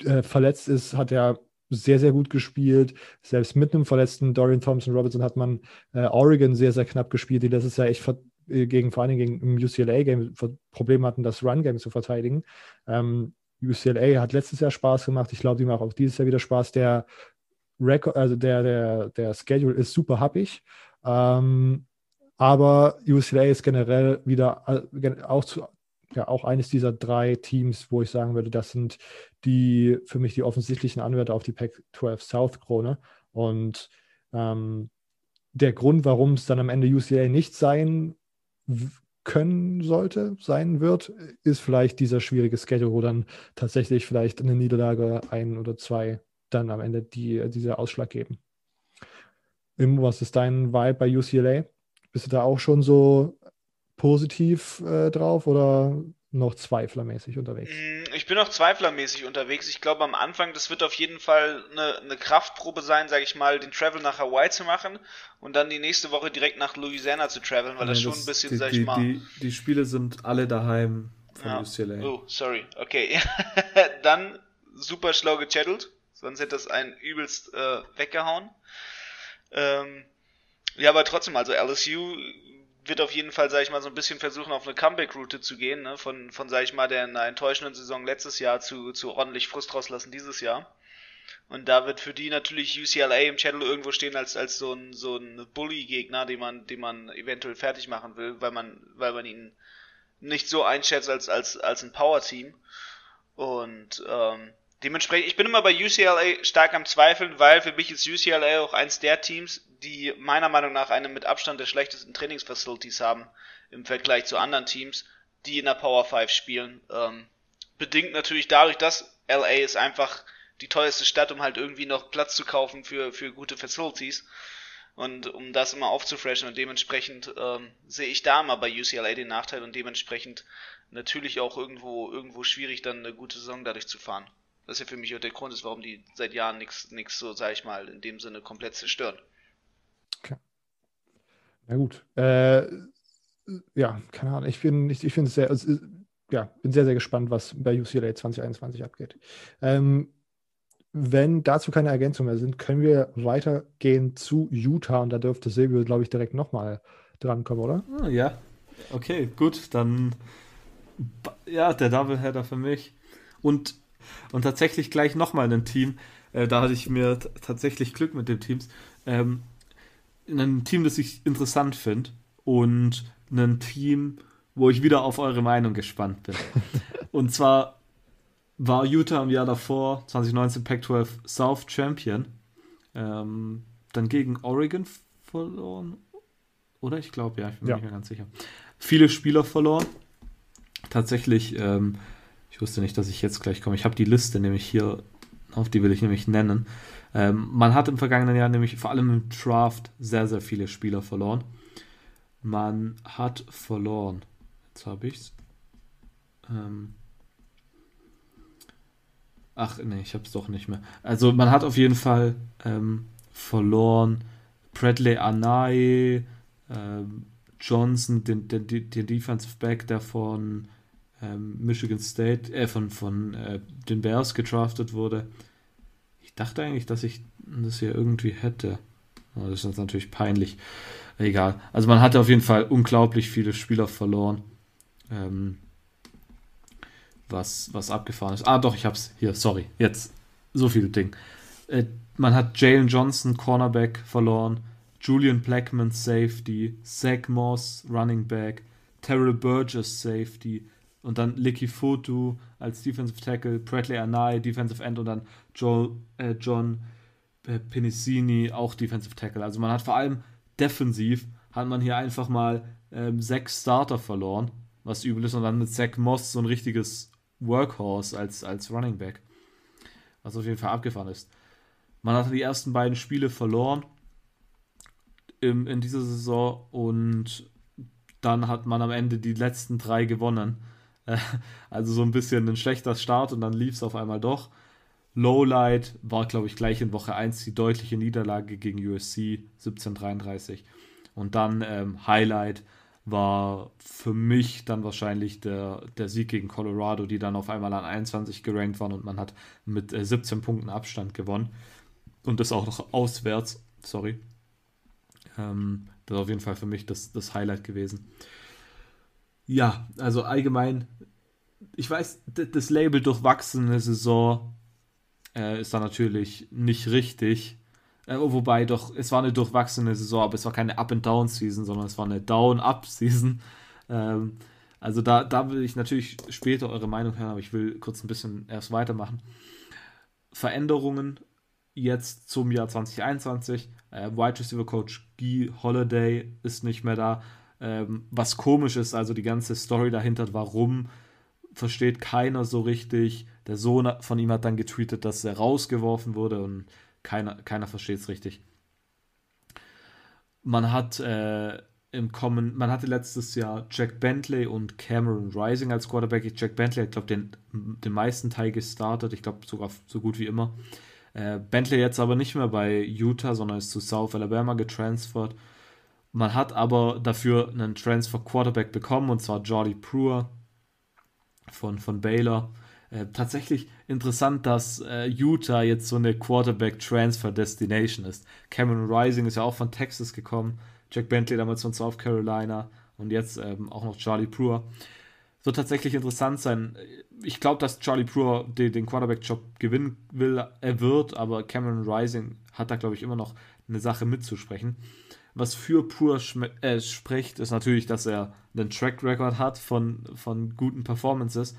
äh, verletzt ist, hat er sehr, sehr gut gespielt. Selbst mit einem verletzten Dorian Thompson Robinson hat man äh, Oregon sehr, sehr knapp gespielt, die das ist ja echt äh, gegen, vor allem gegen im UCLA-Game Probleme hatten, das Run-Game zu verteidigen. Ähm, UCLA hat letztes Jahr Spaß gemacht. Ich glaube, die macht auch dieses Jahr wieder Spaß. Der Record, also der, der, der Schedule ist super happig. Ähm, aber UCLA ist generell wieder äh, auch, zu, ja, auch eines dieser drei Teams, wo ich sagen würde, das sind die für mich die offensichtlichen Anwärter auf die Pac-12 South-Krone. Und ähm, der Grund, warum es dann am Ende UCLA nicht sein können sollte, sein wird, ist vielleicht dieser schwierige Schedule, wo dann tatsächlich vielleicht eine Niederlage ein oder zwei dann am Ende die, diese Ausschlag geben. Im, was ist dein Vibe bei UCLA? Bist du da auch schon so positiv äh, drauf oder noch zweiflermäßig unterwegs? Mm, ich bin noch zweiflermäßig unterwegs. Ich glaube, am Anfang, das wird auf jeden Fall eine, eine Kraftprobe sein, sage ich mal, den Travel nach Hawaii zu machen und dann die nächste Woche direkt nach Louisiana zu traveln, weil ja, das, schon ein bisschen, die, sag ich mal. Die, die Spiele sind alle daheim von ja. UCLA. Oh, sorry. Okay. dann super schlau gechattelt. Sonst hätte das einen übelst äh, weggehauen. Ähm, ja, aber trotzdem, also LSU wird auf jeden Fall, sag ich mal, so ein bisschen versuchen, auf eine Comeback-Route zu gehen, ne? von, von, sag ich mal, der einer enttäuschenden Saison letztes Jahr zu, zu ordentlich Frust rauslassen dieses Jahr. Und da wird für die natürlich UCLA im Channel irgendwo stehen als, als so ein, so ein Bully-Gegner, den man, den man eventuell fertig machen will, weil man, weil man ihn nicht so einschätzt als, als, als ein Power-Team. Und ähm, dementsprechend, ich bin immer bei UCLA stark am Zweifeln, weil für mich ist UCLA auch eins der Teams, die meiner Meinung nach eine mit Abstand der schlechtesten Trainingsfacilities haben im Vergleich zu anderen Teams, die in der Power 5 spielen. Ähm, bedingt natürlich dadurch, dass LA ist einfach die teuerste Stadt, um halt irgendwie noch Platz zu kaufen für, für gute Facilities. Und um das immer aufzufreshen und dementsprechend ähm, sehe ich da mal bei UCLA den Nachteil und dementsprechend natürlich auch irgendwo irgendwo schwierig, dann eine gute Saison dadurch zu fahren. Das ist ja für mich auch der Grund ist, warum die seit Jahren nichts nichts so, sag ich mal, in dem Sinne komplett zerstören. Okay. Na gut. Äh, ja, keine Ahnung. Ich finde ich, ich finde es sehr, also, ja, bin sehr, sehr gespannt, was bei UCLA 2021 abgeht. Ähm, wenn dazu keine Ergänzungen mehr sind, können wir weitergehen zu Utah und da dürfte Silvio, glaube ich, direkt nochmal drankommen, oder? Ah, ja, okay, gut, dann ja, der Doubleheader für mich und, und tatsächlich gleich nochmal ein Team, äh, da hatte ich mir tatsächlich Glück mit dem Teams, ähm, ein Team, das ich interessant finde und ein Team, wo ich wieder auf eure Meinung gespannt bin. und zwar war Utah im Jahr davor, 2019 Pac-12 South Champion. Ähm, dann gegen Oregon verloren. Oder? Ich glaube, ja, ich bin ja. mir nicht mehr ganz sicher. Viele Spieler verloren. Tatsächlich, ähm, ich wusste nicht, dass ich jetzt gleich komme. Ich habe die Liste nämlich hier, auf die will ich nämlich nennen. Ähm, man hat im vergangenen Jahr nämlich vor allem im Draft sehr, sehr viele Spieler verloren. Man hat verloren. Jetzt habe ich es. Ähm, Ach, nee, ich hab's doch nicht mehr. Also man hat auf jeden Fall ähm, verloren. Bradley Anae, ähm, Johnson, den, den, den Defensive Back, der von ähm, Michigan State, äh, von, von äh, den Bears gedraftet wurde. Ich dachte eigentlich, dass ich das hier irgendwie hätte. Aber das ist natürlich peinlich. Egal. Also man hatte auf jeden Fall unglaublich viele Spieler verloren. Ähm, was, was abgefahren ist. Ah, doch, ich hab's hier, sorry. Jetzt, so viele Dinge. Äh, man hat Jalen Johnson, Cornerback, verloren. Julian Blackman, Safety. Zach Moss, Running Back. Terrell Burgess, Safety. Und dann Licky Fotu als Defensive Tackle. Bradley Anai, Defensive End. Und dann Joel, äh, John äh, Penicini, auch Defensive Tackle. Also man hat vor allem defensiv, hat man hier einfach mal ähm, sechs Starter verloren was übel ist, und dann mit Zach Moss so ein richtiges Workhorse als, als Running Back. Was auf jeden Fall abgefahren ist. Man hatte die ersten beiden Spiele verloren im, in dieser Saison und dann hat man am Ende die letzten drei gewonnen. Also so ein bisschen ein schlechter Start und dann lief es auf einmal doch. Lowlight war, glaube ich, gleich in Woche 1 die deutliche Niederlage gegen USC 17:33. Und dann ähm, Highlight war für mich dann wahrscheinlich der, der Sieg gegen Colorado, die dann auf einmal an 21 gerankt waren und man hat mit äh, 17 Punkten Abstand gewonnen. Und das auch noch auswärts, sorry. Ähm, das ist auf jeden Fall für mich das, das Highlight gewesen. Ja, also allgemein, ich weiß, das Label durchwachsene Saison äh, ist da natürlich nicht richtig. Äh, wobei doch, es war eine durchwachsene Saison, aber es war keine Up-and-Down-Season, sondern es war eine Down-Up-Season. Ähm, also da, da will ich natürlich später eure Meinung hören, aber ich will kurz ein bisschen erst weitermachen. Veränderungen jetzt zum Jahr 2021. Äh, Wide Receiver Coach Guy Holiday ist nicht mehr da. Ähm, was komisch ist, also die ganze Story dahinter, warum versteht keiner so richtig. Der Sohn von ihm hat dann getweetet, dass er rausgeworfen wurde und keiner, keiner versteht es richtig. Man hat äh, im Kommen, man hatte letztes Jahr Jack Bentley und Cameron Rising als Quarterback. Jack Bentley hat, glaube den, den meisten Teil gestartet, ich glaube sogar so gut wie immer. Äh, Bentley jetzt aber nicht mehr bei Utah, sondern ist zu South Alabama getransfert. Man hat aber dafür einen Transfer Quarterback bekommen, und zwar Jordi Brewer von, von Baylor. Äh, tatsächlich interessant, dass äh, Utah jetzt so eine Quarterback-Transfer-Destination ist. Cameron Rising ist ja auch von Texas gekommen. Jack Bentley damals von South Carolina und jetzt ähm, auch noch Charlie Brewer. Wird tatsächlich interessant sein. Ich glaube, dass Charlie Brewer den, den Quarterback-Job gewinnen will, er wird, aber Cameron Rising hat da, glaube ich, immer noch eine Sache mitzusprechen. Was für Pur äh, spricht, ist natürlich, dass er einen Track Record hat von, von guten Performances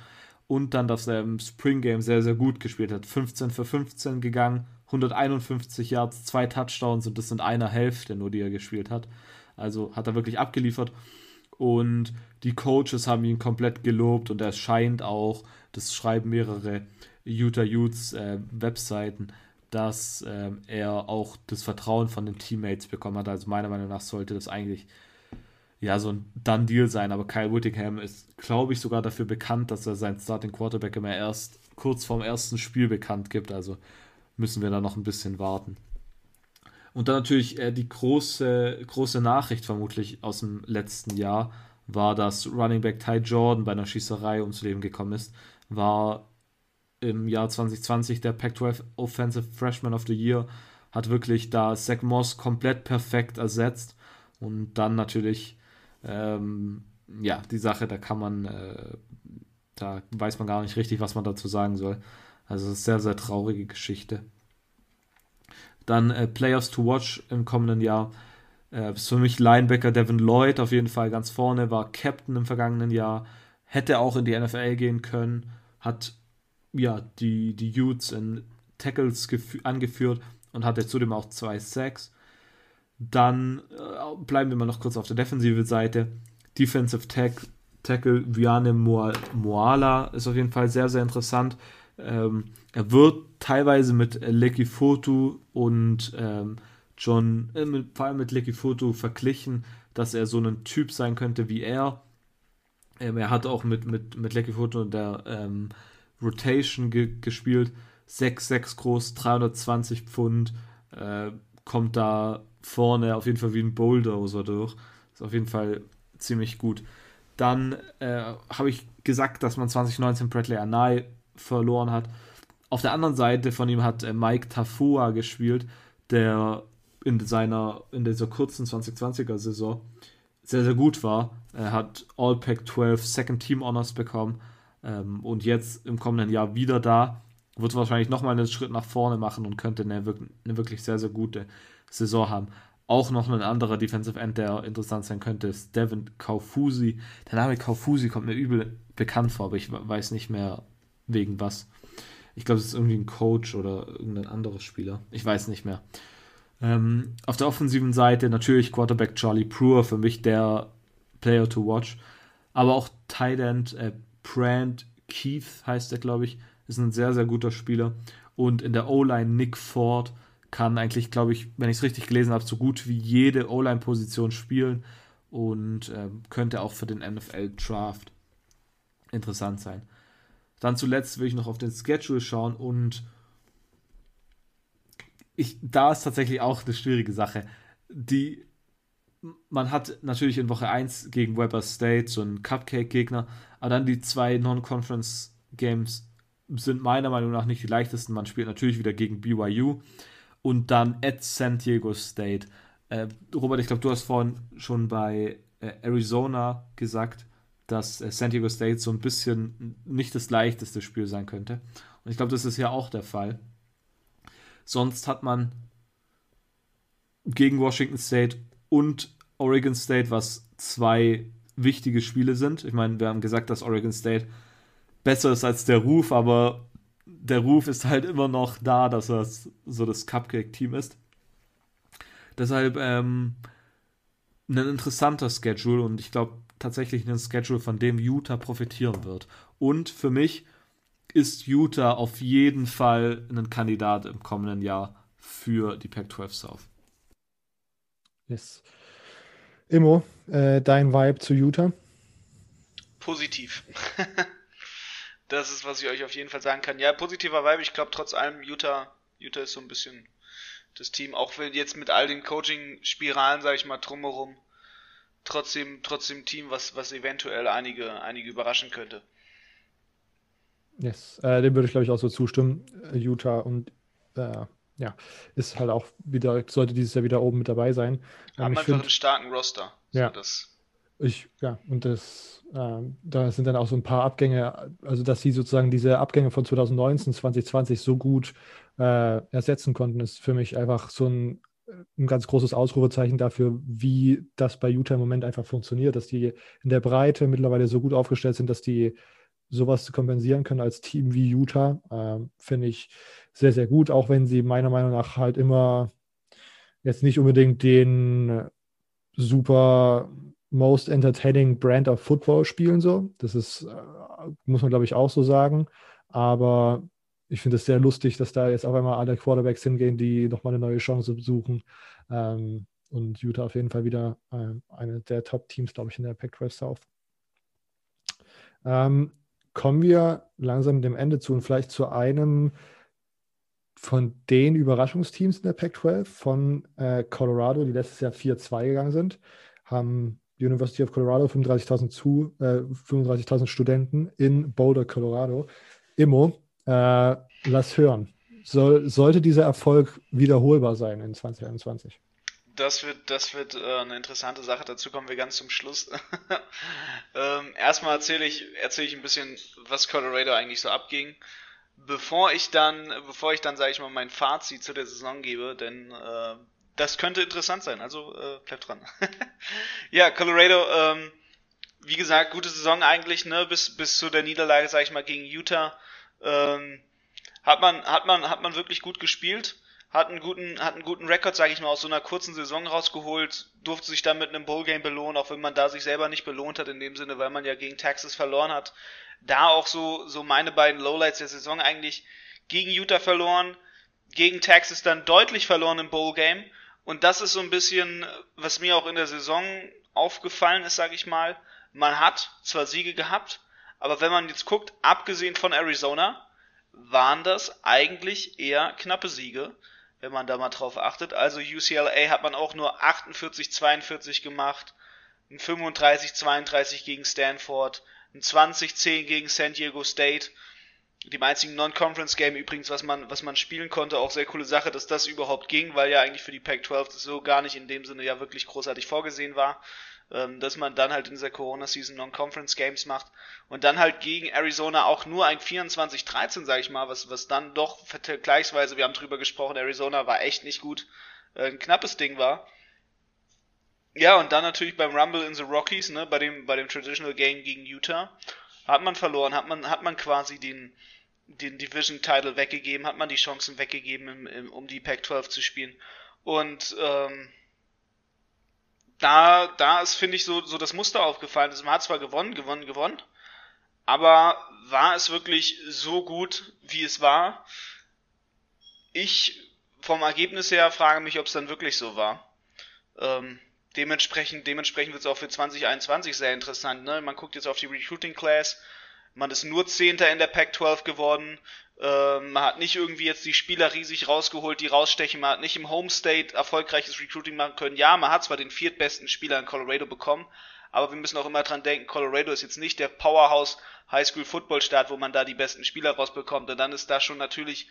und dann, dass er im Spring Game sehr, sehr gut gespielt hat. 15 für 15 gegangen, 151 Yards, zwei Touchdowns und das sind einer Hälfte nur, die er gespielt hat. Also hat er wirklich abgeliefert. Und die Coaches haben ihn komplett gelobt und er scheint auch, das schreiben mehrere Utah Utes äh, Webseiten, dass äh, er auch das Vertrauen von den Teammates bekommen hat. Also meiner Meinung nach sollte das eigentlich ja so ein Done-Deal sein. Aber Kyle Whittingham ist, glaube ich, sogar dafür bekannt, dass er seinen Starting Quarterback immer erst kurz vorm ersten Spiel bekannt gibt. Also müssen wir da noch ein bisschen warten. Und dann natürlich äh, die große, große Nachricht vermutlich aus dem letzten Jahr war, dass Running Back Ty Jordan bei einer Schießerei ums Leben gekommen ist. War im Jahr 2020 der Pac-12 Offensive Freshman of the Year, hat wirklich da Zach Moss komplett perfekt ersetzt. Und dann natürlich, ähm, ja, die Sache, da kann man, äh, da weiß man gar nicht richtig, was man dazu sagen soll. Also, es ist eine sehr, sehr traurige Geschichte. Dann äh, Players to Watch im kommenden Jahr. Äh, ist für mich Linebacker Devin Lloyd auf jeden Fall ganz vorne, war Captain im vergangenen Jahr, hätte auch in die NFL gehen können, hat ja die, die Utes in Tackles angeführt und hatte zudem auch zwei Sacks. Dann äh, bleiben wir mal noch kurz auf der defensiven Seite. Defensive Tack, Tackle Viane Moala ist auf jeden Fall sehr, sehr interessant. Ähm, er wird teilweise mit Lecky Foto und ähm, John, äh, mit, vor allem mit Lecky Foto verglichen, dass er so ein Typ sein könnte wie er. Ähm, er hat auch mit, mit, mit Lecky Foto und der ähm, Rotation ge gespielt. 6'6 groß, 320 Pfund, äh, kommt da vorne auf jeden Fall wie ein Bulldozer durch. Ist auf jeden Fall ziemlich gut. Dann äh, habe ich gesagt, dass man 2019 Bradley Anai verloren hat. Auf der anderen Seite von ihm hat äh, Mike Tafua gespielt, der in seiner in dieser kurzen 2020er Saison sehr sehr gut war. Er hat All Pack 12 Second Team Honors bekommen ähm, und jetzt im kommenden Jahr wieder da. Wird wahrscheinlich nochmal einen Schritt nach vorne machen und könnte eine, eine wirklich sehr sehr gute Saison haben. Auch noch ein anderer Defensive End, der interessant sein könnte, ist Devin Kaufusi. Der Name Kaufusi kommt mir übel bekannt vor, aber ich weiß nicht mehr, wegen was. Ich glaube, es ist irgendwie ein Coach oder irgendein anderes Spieler. Ich weiß nicht mehr. Ähm, auf der offensiven Seite natürlich Quarterback Charlie Brewer, für mich der Player to watch. Aber auch Tight End äh, Brand Keith heißt er, glaube ich, ist ein sehr, sehr guter Spieler. Und in der O-Line Nick Ford kann eigentlich, glaube ich, wenn ich es richtig gelesen habe, so gut wie jede O-Line-Position spielen und äh, könnte auch für den NFL-Draft interessant sein. Dann zuletzt will ich noch auf den Schedule schauen und ich, da ist tatsächlich auch eine schwierige Sache. Die, man hat natürlich in Woche 1 gegen Weber State so einen Cupcake-Gegner, aber dann die zwei Non-Conference-Games sind meiner Meinung nach nicht die leichtesten. Man spielt natürlich wieder gegen BYU und dann at San Diego State. Äh, Robert, ich glaube, du hast vorhin schon bei äh, Arizona gesagt, dass äh, San Diego State so ein bisschen nicht das leichteste Spiel sein könnte. Und ich glaube, das ist ja auch der Fall. Sonst hat man gegen Washington State und Oregon State, was zwei wichtige Spiele sind. Ich meine, wir haben gesagt, dass Oregon State besser ist als der Ruf, aber der Ruf ist halt immer noch da, dass er so das Cupcake-Team ist. Deshalb ähm, ein interessanter Schedule und ich glaube, tatsächlich einen Schedule, von dem Utah profitieren wird. Und für mich ist Utah auf jeden Fall ein Kandidat im kommenden Jahr für die Pac-12 South. Yes. Immo, äh, dein Vibe zu Utah? Positiv. das ist, was ich euch auf jeden Fall sagen kann. Ja, positiver Vibe. Ich glaube trotz allem, Utah, Utah ist so ein bisschen das Team, auch wenn jetzt mit all den Coaching-Spiralen, sage ich mal, drumherum, trotzdem, trotzdem Team, was, was eventuell einige, einige überraschen könnte. Yes, äh, dem würde ich glaube ich auch so zustimmen. Äh, Utah und äh, ja, ist halt auch wieder, sollte dieses Jahr wieder oben mit dabei sein. Haben ähm, einfach find, einen starken Roster. Ja. das ich, ja, und das, äh, da sind dann auch so ein paar Abgänge, also dass sie sozusagen diese Abgänge von 2019, 2020 so gut äh, ersetzen konnten, ist für mich einfach so ein, ein ganz großes Ausrufezeichen dafür, wie das bei Utah im Moment einfach funktioniert, dass die in der Breite mittlerweile so gut aufgestellt sind, dass die sowas kompensieren können als Team wie Utah, äh, finde ich sehr, sehr gut, auch wenn sie meiner Meinung nach halt immer jetzt nicht unbedingt den super most entertaining Brand of Football spielen so. Das ist, äh, muss man glaube ich auch so sagen. Aber ich finde es sehr lustig, dass da jetzt auf einmal alle Quarterbacks hingehen, die nochmal eine neue Chance suchen. Ähm, und Utah auf jeden Fall wieder äh, eine der Top-Teams, glaube ich, in der Pac-12 South. Ähm, kommen wir langsam dem Ende zu und vielleicht zu einem von den Überraschungsteams in der Pac-12 von äh, Colorado, die letztes Jahr 4-2 gegangen sind, haben die University of Colorado 35.000 zu, äh, 35.000 Studenten in Boulder, Colorado. Immo, äh, lass hören. Soll, sollte dieser Erfolg wiederholbar sein in 2021? Das wird, das wird äh, eine interessante Sache. Dazu kommen wir ganz zum Schluss. ähm, erstmal erzähle ich, erzähle ich ein bisschen, was Colorado eigentlich so abging. Bevor ich dann, bevor ich dann, sage ich mal, mein Fazit zu der Saison gebe, denn äh, das könnte interessant sein. Also äh, bleibt dran. ja, Colorado, ähm, wie gesagt, gute Saison eigentlich, ne, bis, bis zu der Niederlage, sag ich mal, gegen Utah. Ähm, hat man, hat man, hat man wirklich gut gespielt hat einen guten, hat einen guten Rekord, sage ich mal, aus so einer kurzen Saison rausgeholt, durfte sich dann mit einem Bowl-Game belohnen, auch wenn man da sich selber nicht belohnt hat, in dem Sinne, weil man ja gegen Texas verloren hat. Da auch so, so meine beiden Lowlights der Saison eigentlich gegen Utah verloren, gegen Texas dann deutlich verloren im Bowl-Game. Und das ist so ein bisschen, was mir auch in der Saison aufgefallen ist, sage ich mal. Man hat zwar Siege gehabt, aber wenn man jetzt guckt, abgesehen von Arizona, waren das eigentlich eher knappe Siege wenn man da mal drauf achtet. Also UCLA hat man auch nur 48-42 gemacht, ein 35-32 gegen Stanford, ein 20-10 gegen San Diego State. Die einzigen Non-Conference-Game übrigens, was man, was man spielen konnte, auch sehr coole Sache, dass das überhaupt ging, weil ja eigentlich für die Pac-12 so gar nicht in dem Sinne ja wirklich großartig vorgesehen war ähm, dass man dann halt in dieser Corona-Season Non-Conference-Games macht und dann halt gegen Arizona auch nur ein 24-13, sag ich mal, was, was dann doch vergleichsweise, wir haben drüber gesprochen, Arizona war echt nicht gut, äh, ein knappes Ding war. Ja, und dann natürlich beim Rumble in the Rockies, ne, bei dem, bei dem Traditional Game gegen Utah, hat man verloren, hat man, hat man quasi den, den Division-Title weggegeben, hat man die Chancen weggegeben, im, im, um die Pac-12 zu spielen. Und ähm, da, da ist, finde ich, so, so das Muster aufgefallen. Also man hat zwar gewonnen, gewonnen, gewonnen, aber war es wirklich so gut, wie es war? Ich vom Ergebnis her frage mich, ob es dann wirklich so war. Ähm, dementsprechend, dementsprechend wird es auch für 2021 sehr interessant. Ne? Man guckt jetzt auf die Recruiting Class. Man ist nur Zehnter in der Pac-12 geworden. Ähm, man hat nicht irgendwie jetzt die Spieler riesig rausgeholt, die rausstechen. Man hat nicht im Home State erfolgreiches Recruiting machen können. Ja, man hat zwar den viertbesten Spieler in Colorado bekommen, aber wir müssen auch immer dran denken, Colorado ist jetzt nicht der Powerhouse High School Football Staat, wo man da die besten Spieler rausbekommt. Und dann ist da schon natürlich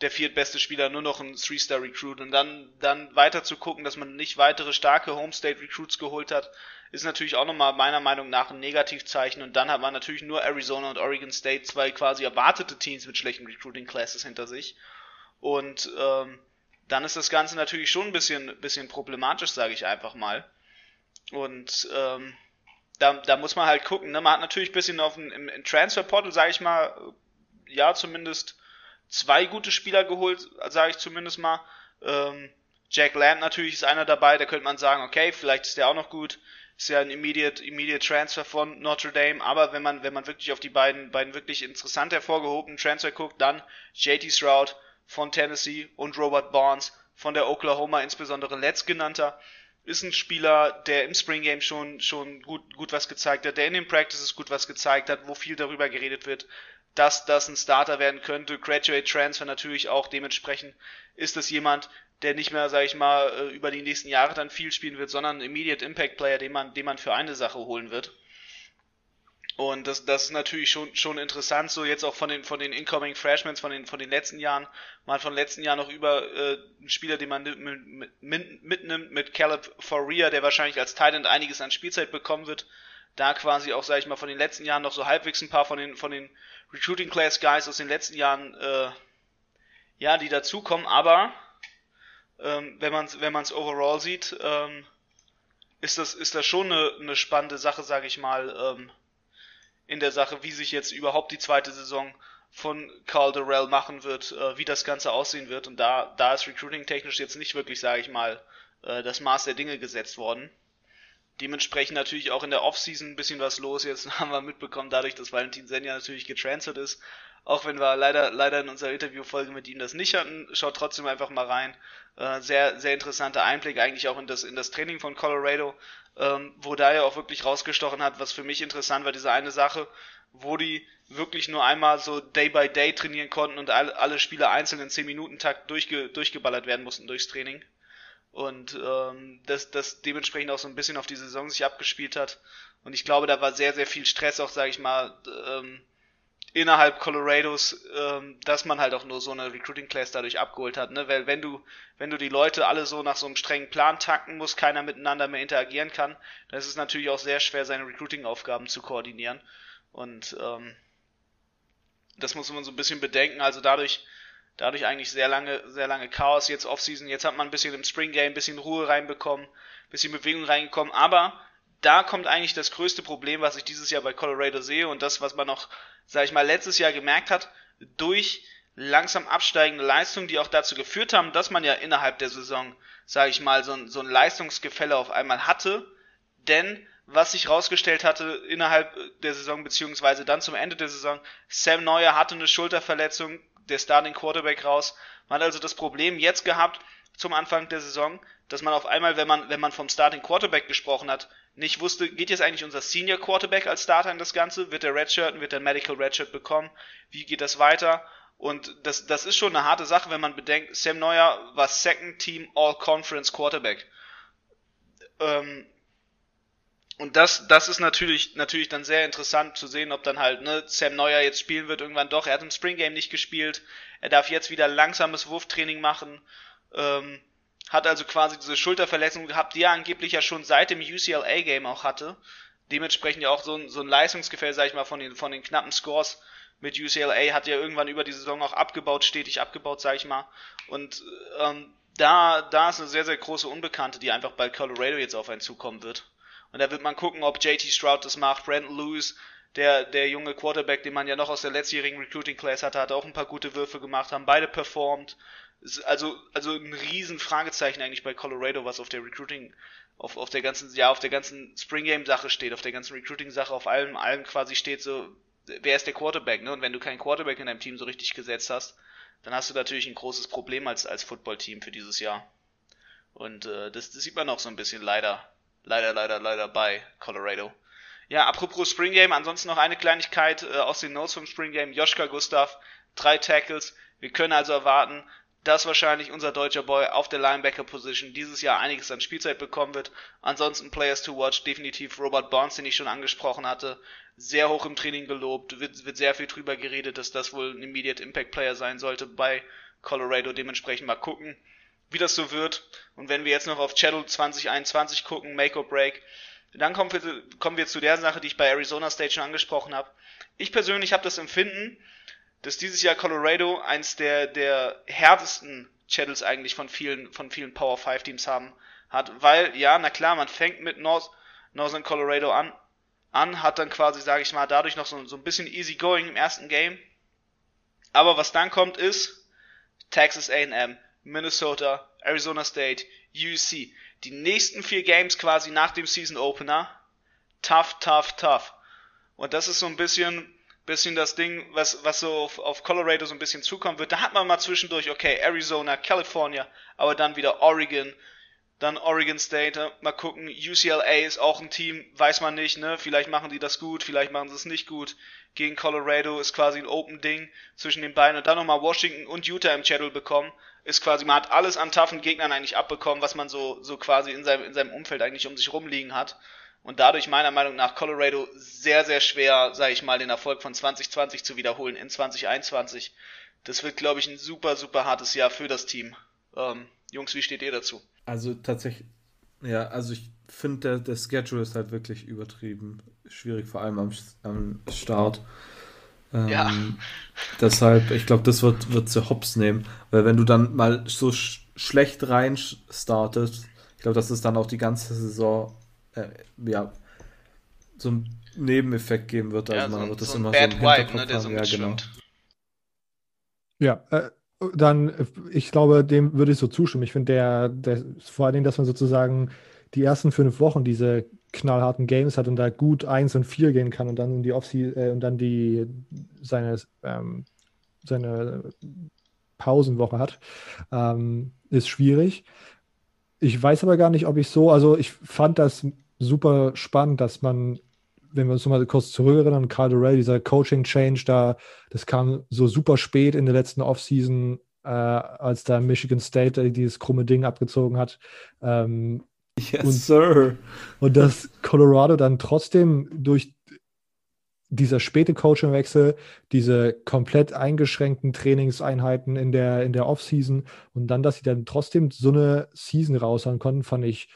der viertbeste Spieler nur noch ein Three-Star Recruit. Und dann, dann weiter zu gucken, dass man nicht weitere starke Home State Recruits geholt hat, ist natürlich auch nochmal meiner Meinung nach ein Negativzeichen. Und dann hat man natürlich nur Arizona und Oregon State, zwei quasi erwartete Teams mit schlechten Recruiting Classes hinter sich. Und ähm, dann ist das Ganze natürlich schon ein bisschen, bisschen problematisch, sage ich einfach mal. Und ähm, da, da muss man halt gucken. Ne? Man hat natürlich ein bisschen auf dem, im Transfer-Portal, sage ich mal, ja, zumindest zwei gute Spieler geholt, sage ich zumindest mal. Ähm, Jack Lamb natürlich ist einer dabei, da könnte man sagen, okay, vielleicht ist der auch noch gut ist ja ein immediate, immediate Transfer von Notre Dame, aber wenn man, wenn man wirklich auf die beiden, beiden wirklich interessant hervorgehobenen Transfer guckt, dann JT Stroud von Tennessee und Robert Barnes von der Oklahoma, insbesondere letztgenannter, ist ein Spieler, der im Spring Game schon, schon gut, gut was gezeigt hat, der in den Practices gut was gezeigt hat, wo viel darüber geredet wird, dass das ein Starter werden könnte. Graduate Transfer natürlich auch dementsprechend ist es jemand, der nicht mehr, sag ich mal, äh, über die nächsten Jahre dann viel spielen wird, sondern Immediate Impact Player, den man, den man für eine Sache holen wird. Und das, das ist natürlich schon, schon interessant, so jetzt auch von den, von den Incoming Freshmen, von den, von den letzten Jahren. Hat von letzten Jahren noch über äh, einen Spieler, den man mit, mit, mitnimmt, mit Caleb Faria, der wahrscheinlich als Titan einiges an Spielzeit bekommen wird. Da quasi auch, sage ich mal, von den letzten Jahren noch so halbwegs ein paar von den, von den Recruiting Class Guys aus den letzten Jahren, äh, ja, die dazukommen. Aber ähm, wenn man es wenn man's overall sieht, ähm, ist, das, ist das schon eine, eine spannende Sache, sage ich mal. Ähm, in der Sache, wie sich jetzt überhaupt die zweite Saison von Carl Durrell machen wird, äh, wie das Ganze aussehen wird. Und da, da ist Recruiting technisch jetzt nicht wirklich, sage ich mal, äh, das Maß der Dinge gesetzt worden. Dementsprechend natürlich auch in der Offseason ein bisschen was los. Jetzt haben wir mitbekommen, dadurch, dass Valentin Senja natürlich getransfert ist. Auch wenn wir leider, leider in unserer Interviewfolge mit ihm das nicht hatten, schaut trotzdem einfach mal rein. Äh, sehr, sehr interessanter Einblick eigentlich auch in das, in das Training von Colorado ähm, wo da ja auch wirklich rausgestochen hat, was für mich interessant war, diese eine Sache, wo die wirklich nur einmal so Day by Day trainieren konnten und alle, alle Spieler einzeln in 10 Minuten Takt durchge, durchgeballert werden mussten durchs Training. Und ähm, das, das dementsprechend auch so ein bisschen auf die Saison sich abgespielt hat. Und ich glaube, da war sehr, sehr viel Stress auch, sage ich mal, ähm, innerhalb Colorados, ähm, dass man halt auch nur so eine Recruiting Class dadurch abgeholt hat, ne? Weil wenn du, wenn du die Leute alle so nach so einem strengen Plan takten musst, keiner miteinander mehr interagieren kann, dann ist es natürlich auch sehr schwer, seine Recruiting-Aufgaben zu koordinieren. Und ähm, das muss man so ein bisschen bedenken. Also dadurch, dadurch eigentlich sehr lange, sehr lange Chaos jetzt Offseason. Jetzt hat man ein bisschen im Spring Game ein bisschen Ruhe reinbekommen, ein bisschen Bewegung reingekommen, aber da kommt eigentlich das größte Problem, was ich dieses Jahr bei Colorado sehe und das, was man noch sage ich mal, letztes Jahr gemerkt hat, durch langsam absteigende Leistungen, die auch dazu geführt haben, dass man ja innerhalb der Saison, sage ich mal, so ein, so ein Leistungsgefälle auf einmal hatte. Denn was sich rausgestellt hatte innerhalb der Saison, beziehungsweise dann zum Ende der Saison, Sam Neuer hatte eine Schulterverletzung, der Starting Quarterback raus. Man hat also das Problem jetzt gehabt, zum Anfang der Saison, dass man auf einmal, wenn man, wenn man vom Starting Quarterback gesprochen hat, nicht wusste, geht jetzt eigentlich unser Senior Quarterback als Starter in das Ganze? Wird der Redshirt, wird der Medical Redshirt bekommen? Wie geht das weiter? Und das, das ist schon eine harte Sache, wenn man bedenkt, Sam Neuer war Second Team All Conference Quarterback. Ähm, und das, das ist natürlich, natürlich dann sehr interessant zu sehen, ob dann halt, ne, Sam Neuer jetzt spielen wird irgendwann doch. Er hat im Spring Game nicht gespielt. Er darf jetzt wieder langsames Wurftraining machen. Ähm, hat also quasi diese Schulterverletzung gehabt, die er angeblich ja schon seit dem UCLA-Game auch hatte. Dementsprechend ja auch so ein, so ein Leistungsgefälle, sag ich mal, von den, von den knappen Scores mit UCLA hat ja irgendwann über die Saison auch abgebaut, stetig abgebaut, sag ich mal. Und ähm, da, da ist eine sehr, sehr große Unbekannte, die einfach bei Colorado jetzt auf einen zukommen wird. Und da wird man gucken, ob JT Stroud das macht, Brandon Lewis, der, der junge Quarterback, den man ja noch aus der letztjährigen Recruiting Class hatte, hat auch ein paar gute Würfe gemacht, haben beide performt also, also ein riesen Fragezeichen eigentlich bei Colorado, was auf der Recruiting, auf, auf der ganzen, ja, auf der ganzen Spring Game Sache steht, auf der ganzen Recruiting Sache, auf allem, allem quasi steht so, wer ist der Quarterback, ne? Und wenn du keinen Quarterback in deinem Team so richtig gesetzt hast, dann hast du natürlich ein großes Problem als, als Footballteam für dieses Jahr. Und äh, das, das sieht man auch so ein bisschen leider, leider, leider, leider bei Colorado. Ja, apropos Spring Game, ansonsten noch eine Kleinigkeit äh, aus den Notes vom Spring Game. Joschka Gustav, drei Tackles. Wir können also erwarten, dass wahrscheinlich unser deutscher Boy auf der Linebacker-Position dieses Jahr einiges an Spielzeit bekommen wird. Ansonsten Players to watch, definitiv Robert Barnes, den ich schon angesprochen hatte, sehr hoch im Training gelobt, wird, wird sehr viel drüber geredet, dass das wohl ein Immediate Impact Player sein sollte bei Colorado. Dementsprechend mal gucken, wie das so wird. Und wenn wir jetzt noch auf Channel 2021 gucken, Make or Break, dann kommen wir, kommen wir zu der Sache, die ich bei Arizona State schon angesprochen habe. Ich persönlich habe das Empfinden, dass dieses Jahr Colorado eins der, der härtesten Channels eigentlich von vielen, von vielen Power 5 Teams haben hat, weil, ja, na klar, man fängt mit North, Northern Colorado an, an, hat dann quasi, sage ich mal, dadurch noch so, so ein bisschen easy going im ersten Game. Aber was dann kommt ist Texas A&M, Minnesota, Arizona State, UC. Die nächsten vier Games quasi nach dem Season Opener. Tough, tough, tough. Und das ist so ein bisschen bisschen das Ding, was, was so auf, auf Colorado so ein bisschen zukommen wird. Da hat man mal zwischendurch, okay, Arizona, California, aber dann wieder Oregon, dann Oregon State, mal gucken, UCLA ist auch ein Team, weiß man nicht, ne? Vielleicht machen die das gut, vielleicht machen sie es nicht gut. Gegen Colorado ist quasi ein Open Ding zwischen den beiden und dann nochmal Washington und Utah im Channel bekommen. Ist quasi, man hat alles an taffen Gegnern eigentlich abbekommen, was man so, so quasi in seinem, in seinem Umfeld eigentlich um sich rumliegen hat. Und dadurch meiner Meinung nach Colorado sehr, sehr schwer, sage ich mal, den Erfolg von 2020 zu wiederholen in 2021. Das wird, glaube ich, ein super, super hartes Jahr für das Team. Ähm, Jungs, wie steht ihr dazu? Also tatsächlich, ja, also ich finde, der, der Schedule ist halt wirklich übertrieben schwierig, vor allem am, am Start. Ähm, ja. Deshalb, ich glaube, das wird, wird zu Hops nehmen, weil wenn du dann mal so sch schlecht rein startest, ich glaube, dass es dann auch die ganze Saison äh, ja, so einen Nebeneffekt geben wird. Also ja, man so, wird das so immer Bad so Vibe, ne, der so ja, genau. Ja, äh, dann, ich glaube, dem würde ich so zustimmen. Ich finde, der, der, vor allen Dingen, dass man sozusagen die ersten fünf Wochen diese knallharten Games hat und da gut 1 und 4 gehen kann und dann in die Offseason äh, und dann die seine, ähm, seine Pausenwoche hat, ähm, ist schwierig. Ich weiß aber gar nicht, ob ich so, also ich fand das super spannend, dass man, wenn wir uns nochmal kurz zurückerinnern, Carl Durrell, dieser Coaching-Change da, das kam so super spät in der letzten Offseason, äh, als da Michigan State dieses krumme Ding abgezogen hat. Ähm, yes, und, sir. Und dass Colorado dann trotzdem durch dieser späte Coachingwechsel, diese komplett eingeschränkten Trainingseinheiten in der, in der Offseason und dann, dass sie dann trotzdem so eine Season raushauen konnten, fand ich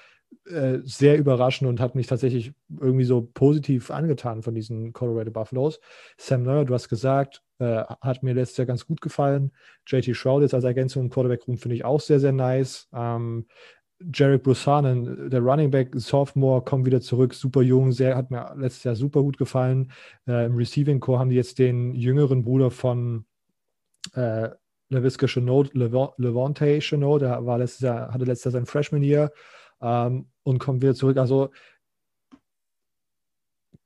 äh, sehr überraschend und hat mich tatsächlich irgendwie so positiv angetan von diesen Colorado Buffaloes. Sam Neuer, du hast gesagt, äh, hat mir letztes Jahr ganz gut gefallen. JT Shroud jetzt als Ergänzung im Quarterback Room finde ich auch sehr, sehr nice. Ähm, Jarek Brusanen, der Running Back Sophomore, kommt wieder zurück, super jung, sehr, hat mir letztes Jahr super gut gefallen. Äh, Im Receiving Core haben die jetzt den jüngeren Bruder von äh, LaVisca Chenault, Levante Chenault, der war letztes Jahr, hatte letztes Jahr sein Freshman Year ähm, und kommt wieder zurück. Also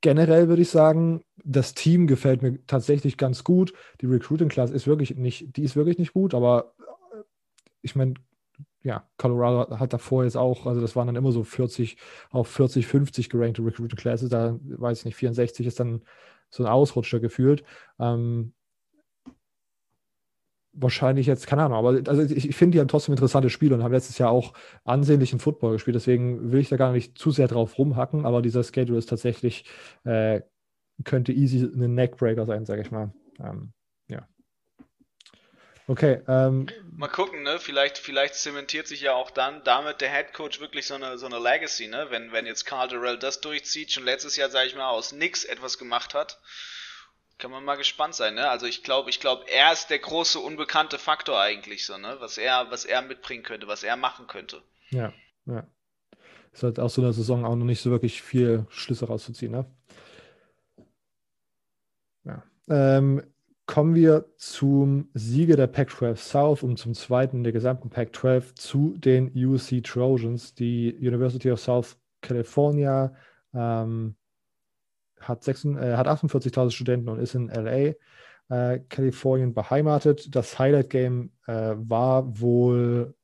generell würde ich sagen, das Team gefällt mir tatsächlich ganz gut. Die Recruiting Class ist wirklich nicht, die ist wirklich nicht gut, aber äh, ich meine, ja, Colorado hat davor jetzt auch, also das waren dann immer so 40 auf 40, 50 gerankte Recruiting Classes, da weiß ich nicht, 64 ist dann so ein Ausrutscher gefühlt. Ähm, wahrscheinlich jetzt, keine Ahnung, aber also ich, ich finde, die haben trotzdem interessante Spiele und haben letztes Jahr auch ansehnlichen Football gespielt, deswegen will ich da gar nicht zu sehr drauf rumhacken, aber dieser Schedule ist tatsächlich, äh, könnte easy ein Neckbreaker sein, sage ich mal. Ähm, Okay. Ähm, Mal gucken, ne? Vielleicht, vielleicht zementiert sich ja auch dann damit der Head Coach wirklich so eine, so eine Legacy, ne? Wenn, wenn jetzt Carl Durrell das durchzieht, schon letztes Jahr, sage ich mal, aus nix etwas gemacht hat, kann man mal gespannt sein, ne? Also ich glaube, ich glaube, er ist der große unbekannte Faktor eigentlich, so, ne? Was er, was er mitbringen könnte, was er machen könnte. Ja, ja. Ist halt aus so einer Saison auch noch nicht so wirklich viel Schlüsse rauszuziehen, ne? Ja. Ähm, kommen wir zum Sieger der Pac-12 South und zum zweiten der gesamten Pac-12 zu den UC Trojans. Die University of South California ähm, hat, äh, hat 48.000 Studenten und ist in LA, äh, Kalifornien beheimatet. Das Highlight-Game äh, war wohl,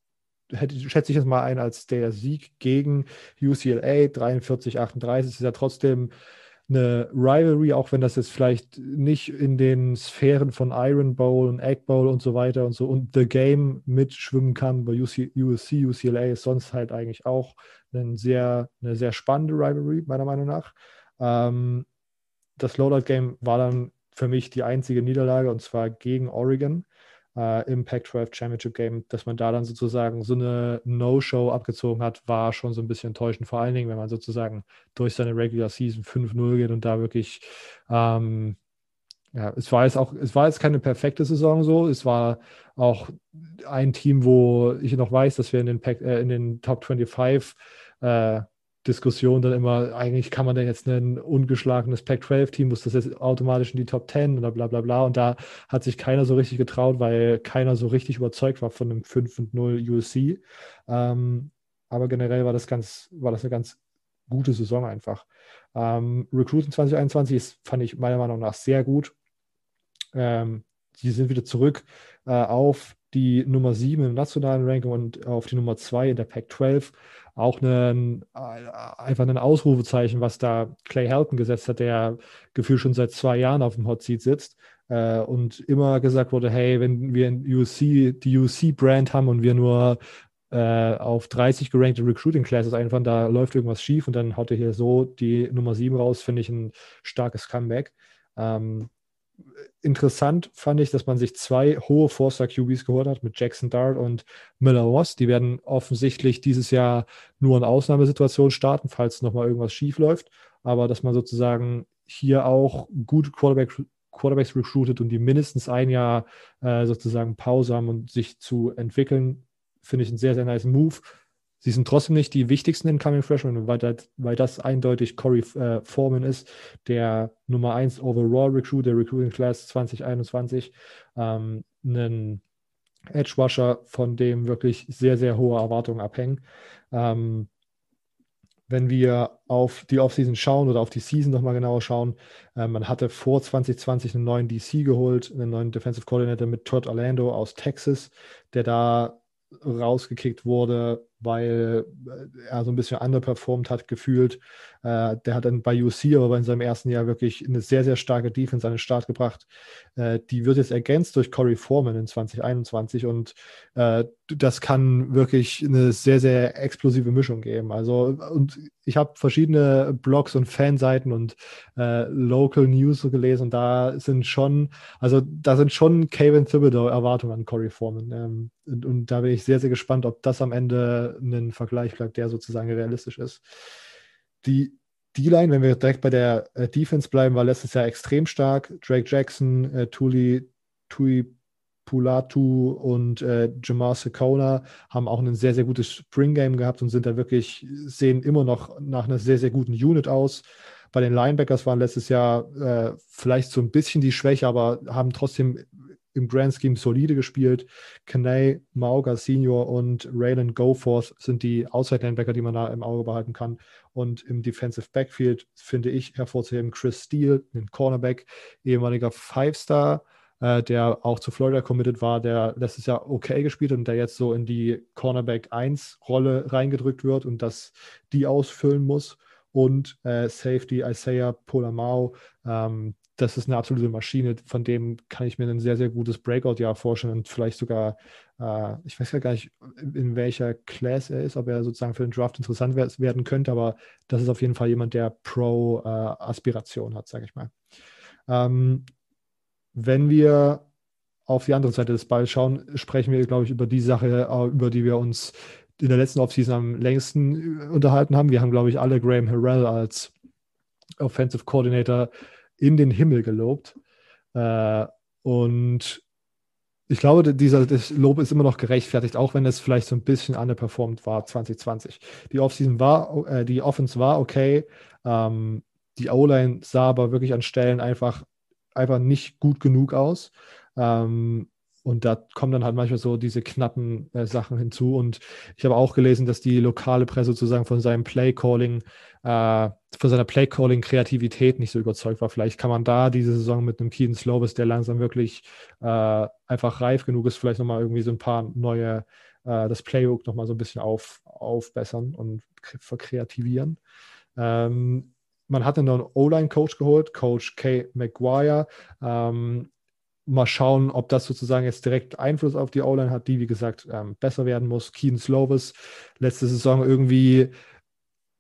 hätte, schätze ich jetzt mal ein, als der Sieg gegen UCLA 43-38. Ist ja trotzdem eine Rivalry, auch wenn das jetzt vielleicht nicht in den Sphären von Iron Bowl und Egg Bowl und so weiter und so und The Game mitschwimmen kann. Bei UC, USC, UCLA ist sonst halt eigentlich auch eine sehr, eine sehr spannende Rivalry, meiner Meinung nach. Ähm, das Loadout-Game war dann für mich die einzige Niederlage und zwar gegen Oregon äh, im Pac-12 Championship Game, dass man da dann sozusagen so eine No-Show abgezogen hat, war schon so ein bisschen enttäuschend. Vor allen Dingen, wenn man sozusagen durch seine Regular Season 5-0 geht und da wirklich, ähm, ja, es war jetzt auch, es war jetzt keine perfekte Saison so. Es war auch ein Team, wo ich noch weiß, dass wir in den, Pac äh, in den Top 25 äh, Diskussion dann immer, eigentlich kann man denn jetzt ein ungeschlagenes Pac-12-Team, muss das jetzt automatisch in die Top 10 oder bla bla bla. Und da hat sich keiner so richtig getraut, weil keiner so richtig überzeugt war von einem 5 und 0 USC. Ähm, aber generell war das ganz, war das eine ganz gute Saison einfach. Ähm, Recruiting 2021 ist, fand ich meiner Meinung nach sehr gut. Ähm, die sind wieder zurück äh, auf die Nummer 7 im nationalen Ranking und auf die Nummer 2 in der Pac-12 auch einen, äh, einfach ein Ausrufezeichen, was da Clay Helton gesetzt hat, der gefühlt schon seit zwei Jahren auf dem Hot Seat sitzt äh, und immer gesagt wurde, hey, wenn wir in USC, die USC-Brand haben und wir nur äh, auf 30 gerankte Recruiting Classes einfach, da läuft irgendwas schief und dann haut er hier so die Nummer 7 raus, finde ich ein starkes Comeback. Ähm, interessant fand ich, dass man sich zwei hohe Forster QBs geholt hat mit Jackson Dart und Miller Ross. Die werden offensichtlich dieses Jahr nur in Ausnahmesituationen starten, falls nochmal irgendwas schief läuft. Aber dass man sozusagen hier auch gute Quarterback, Quarterbacks recruited und die mindestens ein Jahr äh, sozusagen Pause haben und sich zu entwickeln, finde ich einen sehr, sehr nice Move. Sie sind trotzdem nicht die wichtigsten Incoming Freshmen, weil das, weil das eindeutig Corey äh, Foreman ist, der Nummer 1 Overall Recruit der Recruiting Class 2021. Ähm, einen Edge Rusher, von dem wirklich sehr, sehr hohe Erwartungen abhängen. Ähm, wenn wir auf die Offseason schauen oder auf die Season nochmal genauer schauen, äh, man hatte vor 2020 einen neuen DC geholt, einen neuen Defensive Coordinator mit Todd Orlando aus Texas, der da rausgekickt wurde, weil äh, er so ein bisschen underperformed hat, gefühlt. Äh, der hat dann bei UC aber in seinem ersten Jahr wirklich eine sehr, sehr starke Defense an den Start gebracht. Äh, die wird jetzt ergänzt durch Corey Foreman in 2021 und äh, das kann wirklich eine sehr, sehr explosive Mischung geben. Also, und ich habe verschiedene Blogs und Fanseiten und äh, Local News gelesen und da sind schon, also da sind schon Kevin Thibodeau Erwartungen an Corey Foreman. Ähm, und, und da bin ich sehr, sehr gespannt, ob das am Ende ein Vergleich bleibt, der sozusagen realistisch ist. Die D-Line, wenn wir direkt bei der äh, Defense bleiben, war letztes Jahr extrem stark. Drake Jackson, äh, Tuli, Tui Pulatu und äh, Jamar Sekona haben auch ein sehr, sehr gutes Spring Game gehabt und sind da wirklich, sehen immer noch nach einer sehr, sehr guten Unit aus. Bei den Linebackers waren letztes Jahr äh, vielleicht so ein bisschen die Schwäche, aber haben trotzdem im Grand Scheme solide gespielt. Kanay, Mauga Senior und Raylan Goforth sind die Outside-Linebacker, die man da im Auge behalten kann. Und im Defensive Backfield finde ich hervorzuheben Chris Steele, ein Cornerback, ehemaliger Five-Star, äh, der auch zu Florida committed war, der letztes Jahr okay gespielt und der jetzt so in die Cornerback 1-Rolle reingedrückt wird und das die ausfüllen muss. Und äh, Safety Isaiah Polamau, ähm, das ist eine absolute Maschine. Von dem kann ich mir ein sehr, sehr gutes Breakout-Jahr vorstellen und vielleicht sogar, äh, ich weiß ja gar nicht, in welcher Class er ist, ob er sozusagen für den Draft interessant werden könnte, aber das ist auf jeden Fall jemand, der Pro-Aspiration äh, hat, sage ich mal. Ähm, wenn wir auf die andere Seite des Balls schauen, sprechen wir, glaube ich, über die Sache, äh, über die wir uns in der letzten Offseason am längsten äh, unterhalten haben. Wir haben, glaube ich, alle Graham Harrell als Offensive Coordinator in den Himmel gelobt. Äh, und ich glaube, dieser das Lob ist immer noch gerechtfertigt, auch wenn es vielleicht so ein bisschen underperformed war 2020. Die Offseason war, äh, die Offense war okay. Ähm, die O-Line sah aber wirklich an Stellen einfach, einfach nicht gut genug aus. Ähm, und da kommen dann halt manchmal so diese knappen äh, Sachen hinzu. Und ich habe auch gelesen, dass die lokale Presse sozusagen von seinem Play-Calling, äh, von seiner Play-Calling-Kreativität nicht so überzeugt war. Vielleicht kann man da diese Saison mit einem Keaton Slovis, der langsam wirklich äh, einfach reif genug ist, vielleicht nochmal irgendwie so ein paar neue, äh, das Playbook nochmal so ein bisschen auf, aufbessern und verkreativieren. Ähm, man hat dann noch einen O-Line-Coach geholt, Coach Kay McGuire. Ähm, mal schauen, ob das sozusagen jetzt direkt Einfluss auf die O-Line hat, die, wie gesagt, ähm, besser werden muss. Keen Slovis, letzte Saison irgendwie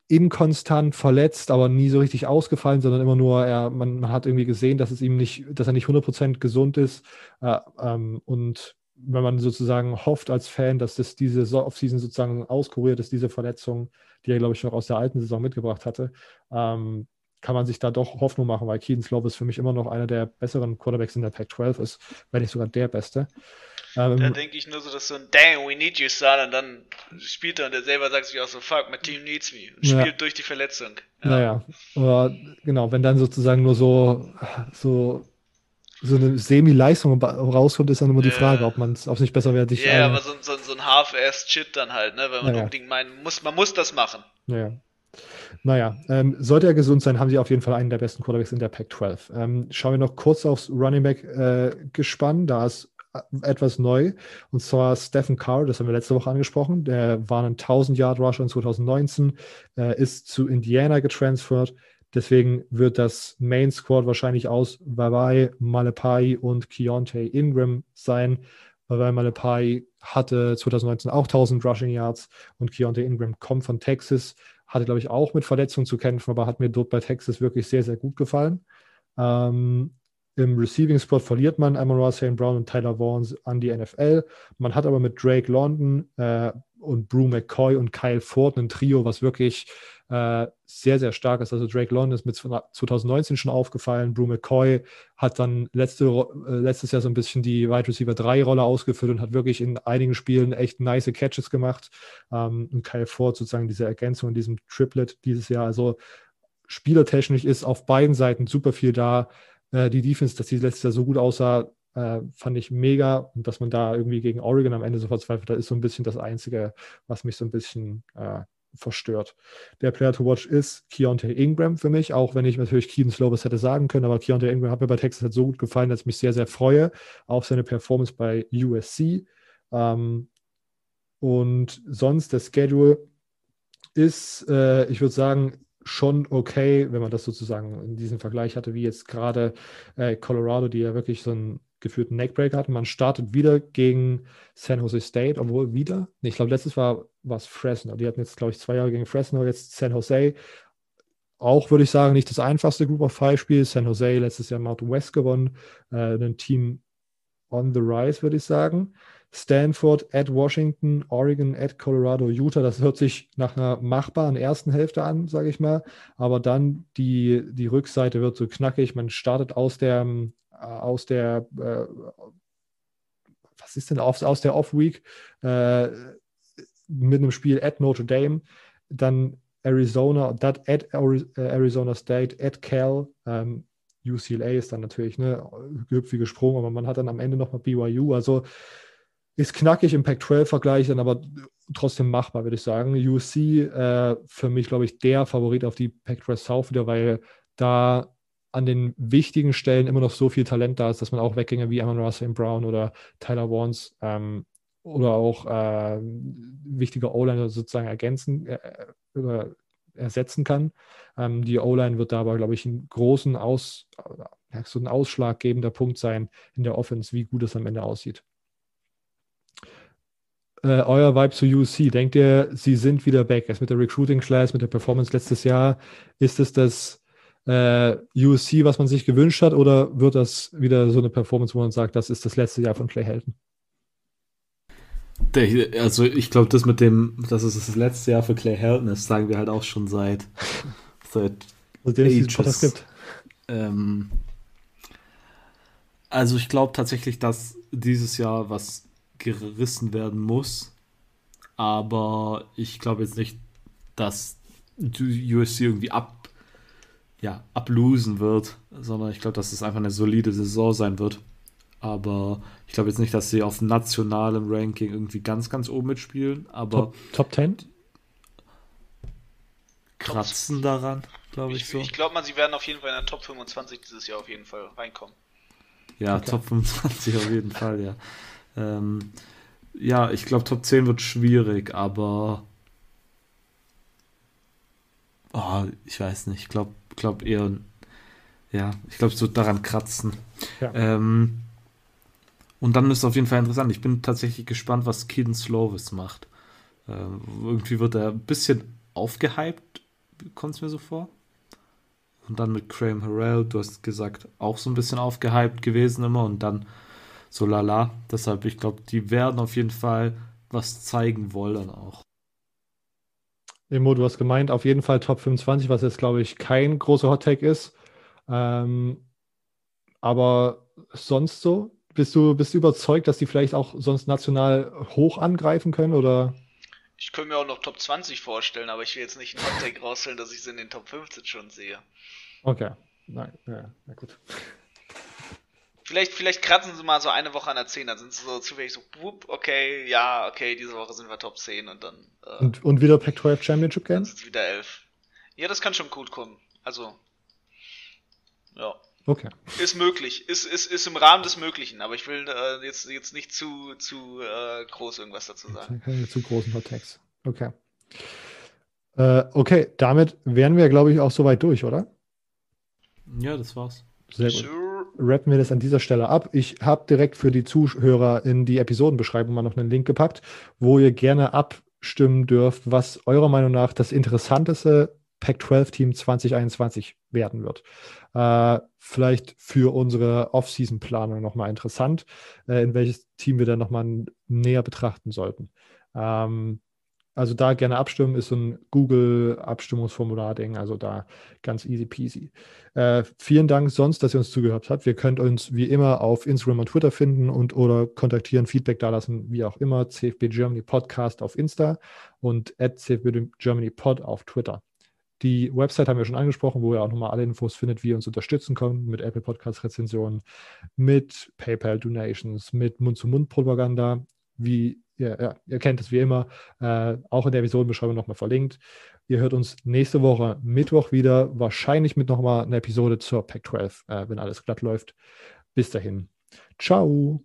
inkonstant verletzt, aber nie so richtig ausgefallen, sondern immer nur, er, man, man hat irgendwie gesehen, dass es ihm nicht, dass er nicht 100% gesund ist. Äh, ähm, und wenn man sozusagen hofft als Fan, dass das diese Offseason sozusagen auskuriert ist, diese Verletzung, die er, glaube ich, noch aus der alten Saison mitgebracht hatte, ähm, kann man sich da doch Hoffnung machen, weil Keaton Slovis für mich immer noch einer der besseren Quarterbacks in der Pac-12 ist, wenn nicht sogar der beste. Ähm, da denke ich nur so, dass so ein Dang, we need you, son, und dann spielt er und er selber sagt sich auch so, fuck, my team needs me und spielt ja. durch die Verletzung. Ja. Naja, oder genau, wenn dann sozusagen nur so, so so eine Semi-Leistung rauskommt, ist dann immer die Frage, ob man es nicht besser wäre. Ja, yeah, aber so, so, so ein Half-Assed-Shit dann halt, ne? Wenn man naja. unbedingt meinen muss, man muss das machen. Ja. Naja, ähm, sollte er gesund sein, haben sie auf jeden Fall einen der besten Quarterbacks in der Pac-12. Ähm, schauen wir noch kurz aufs Running Back äh, gespannt. Da ist äh, etwas neu. Und zwar Stephen Carr, das haben wir letzte Woche angesprochen. Der war ein 1000-Yard-Rusher in 2019, äh, ist zu Indiana getransfert. Deswegen wird das Main Squad wahrscheinlich aus Wabai, Malepai und Keontae Ingram sein weil Malepai hatte 2019 auch 1000 Rushing Yards und Keontae Ingram kommt von Texas, hatte, glaube ich, auch mit Verletzungen zu kämpfen, aber hat mir dort bei Texas wirklich sehr, sehr gut gefallen. Ähm, Im Receiving Spot verliert man Amon St. Brown und Tyler Vaughn an die NFL. Man hat aber mit Drake London äh, und Brew McCoy und Kyle Ford ein Trio, was wirklich äh, sehr, sehr stark ist. Also Drake London ist mit 2019 schon aufgefallen. Brew McCoy hat dann letzte, äh, letztes Jahr so ein bisschen die Wide Receiver 3 Rolle ausgefüllt und hat wirklich in einigen Spielen echt nice Catches gemacht. Ähm, und Kyle Ford sozusagen diese Ergänzung in diesem Triplet dieses Jahr. Also spielertechnisch ist auf beiden Seiten super viel da. Äh, die Defense, dass die letztes Jahr so gut aussah, äh, fand ich mega. Und dass man da irgendwie gegen Oregon am Ende so verzweifelt hat, ist so ein bisschen das Einzige, was mich so ein bisschen äh, verstört. Der Player to watch ist Keontae Ingram für mich, auch wenn ich natürlich Keaton Slovis hätte sagen können, aber Keontae Ingram hat mir bei Texas halt so gut gefallen, dass ich mich sehr, sehr freue auf seine Performance bei USC. Ähm, und sonst der Schedule ist, äh, ich würde sagen, schon okay, wenn man das sozusagen in diesem Vergleich hatte, wie jetzt gerade äh, Colorado, die ja wirklich so einen geführten Neckbreak hatten. Man startet wieder gegen San Jose State, obwohl wieder, nee, ich glaube, letztes war was Fresno. Die hatten jetzt, glaube ich, zwei Jahre gegen Fresno, jetzt San Jose. Auch würde ich sagen, nicht das einfachste Group of Five Spiel. San Jose letztes Jahr Mountain West gewonnen. Äh, ein Team on the rise, würde ich sagen. Stanford at Washington, Oregon at Colorado, Utah. Das hört sich nach einer machbaren ersten Hälfte an, sage ich mal. Aber dann die, die Rückseite wird so knackig. Man startet aus der, aus der, äh, was ist denn aus, aus der Off-Week äh, mit einem Spiel at Notre Dame. Dann Arizona, that at Arizona State, at Cal. Ähm, UCLA ist dann natürlich ne, gehüpft wie gesprungen, aber man hat dann am Ende nochmal BYU. Also ist knackig im Pac-12-Vergleich, dann aber trotzdem machbar, würde ich sagen. UC äh, für mich, glaube ich, der Favorit auf die Pac-12 South wieder, weil da an den wichtigen Stellen immer noch so viel Talent da ist, dass man auch Weggänge wie Amon Russell Brown oder Tyler Warnes ähm, oder auch äh, wichtige O-Liner sozusagen ergänzen äh, oder ersetzen kann. Ähm, die O-Line wird da aber, glaube ich, einen großen Aus, äh, so ein ausschlaggebender Punkt sein in der Offense, wie gut es am Ende aussieht äh, euer Vibe zu UC? Denkt ihr, sie sind wieder back? Jetzt mit der Recruiting Class, mit der Performance letztes Jahr, ist es das äh, USC, was man sich gewünscht hat, oder wird das wieder so eine Performance, wo man sagt, das ist das letzte Jahr von Clay Helton? also ich glaube, das mit dem, dass es das letzte Jahr für Clay Helton ist, sagen wir halt auch schon seit seit also. Ähm, also ich glaube tatsächlich, dass dieses Jahr was gerissen werden muss. Aber ich glaube jetzt nicht, dass USC irgendwie ab, ja, ablosen wird, sondern ich glaube, dass es einfach eine solide Saison sein wird. Aber ich glaube jetzt nicht, dass sie auf nationalem Ranking irgendwie ganz, ganz oben mitspielen. Aber Top, Top 10? Kratzen daran, glaube ich, ich, so. Ich glaube mal, sie werden auf jeden Fall in der Top 25 dieses Jahr auf jeden Fall reinkommen. Ja, okay. Top 25 auf jeden Fall, ja. Ähm, ja, ich glaube, Top 10 wird schwierig, aber. Oh, ich weiß nicht. Ich glaube glaub eher. Ja, ich glaube, es wird daran kratzen. Ja. Ähm, und dann ist es auf jeden Fall interessant. Ich bin tatsächlich gespannt, was Keaton Slovis macht. Ähm, irgendwie wird er ein bisschen aufgehypt, kommt es mir so vor. Und dann mit Graham Harrell, du hast gesagt, auch so ein bisschen aufgehypt gewesen immer. Und dann so lala. Deshalb, ich glaube, die werden auf jeden Fall was zeigen wollen auch. Emo, du hast gemeint, auf jeden Fall Top 25, was jetzt, glaube ich, kein großer Hottake ist. Ähm, aber sonst so? Bist du, bist du überzeugt, dass die vielleicht auch sonst national hoch angreifen können oder? Ich könnte mir auch noch Top 20 vorstellen, aber ich will jetzt nicht einen Hottake rausstellen, dass ich sie in den Top 15 schon sehe. Okay. Nein, ja, na gut. Vielleicht, vielleicht kratzen sie mal so eine Woche an der 10, dann sind sie so zufällig so, whoop, okay, ja, okay, diese Woche sind wir Top 10 und dann. Äh, und, und wieder Pac-12 Championship Game? Dann sind es wieder 11. Ja, das kann schon gut kommen. Also, ja. Okay. Ist möglich. Ist, ist, ist im Rahmen des Möglichen, aber ich will äh, jetzt, jetzt nicht zu, zu äh, groß irgendwas dazu sagen. Keine zu großen Hot Okay. Äh, okay, damit wären wir, glaube ich, auch soweit durch, oder? Ja, das war's. Sehr gut. Sure. Rappen wir das an dieser Stelle ab. Ich habe direkt für die Zuhörer in die Episodenbeschreibung mal noch einen Link gepackt, wo ihr gerne abstimmen dürft, was eurer Meinung nach das interessanteste Pac-12-Team 2021 werden wird. Äh, vielleicht für unsere Off-Season-Planung nochmal interessant, äh, in welches Team wir dann nochmal näher betrachten sollten. Ähm, also da gerne abstimmen, ist so ein Google-Abstimmungsformular-Ding, also da ganz easy peasy. Äh, vielen Dank sonst, dass ihr uns zugehört habt. Wir könnt uns wie immer auf Instagram und Twitter finden und oder kontaktieren, Feedback dalassen, wie auch immer. CFB Germany Podcast auf Insta und at CFB Germany Pod auf Twitter. Die Website haben wir schon angesprochen, wo ihr auch nochmal alle Infos findet, wie ihr uns unterstützen könnt mit Apple Podcast Rezensionen, mit PayPal Donations, mit Mund-zu-Mund-Propaganda, wie ihr, ja, ihr kennt es wie immer, äh, auch in der Episodenbeschreibung nochmal verlinkt. Ihr hört uns nächste Woche Mittwoch wieder, wahrscheinlich mit nochmal einer Episode zur Pac 12, äh, wenn alles glatt läuft. Bis dahin. Ciao.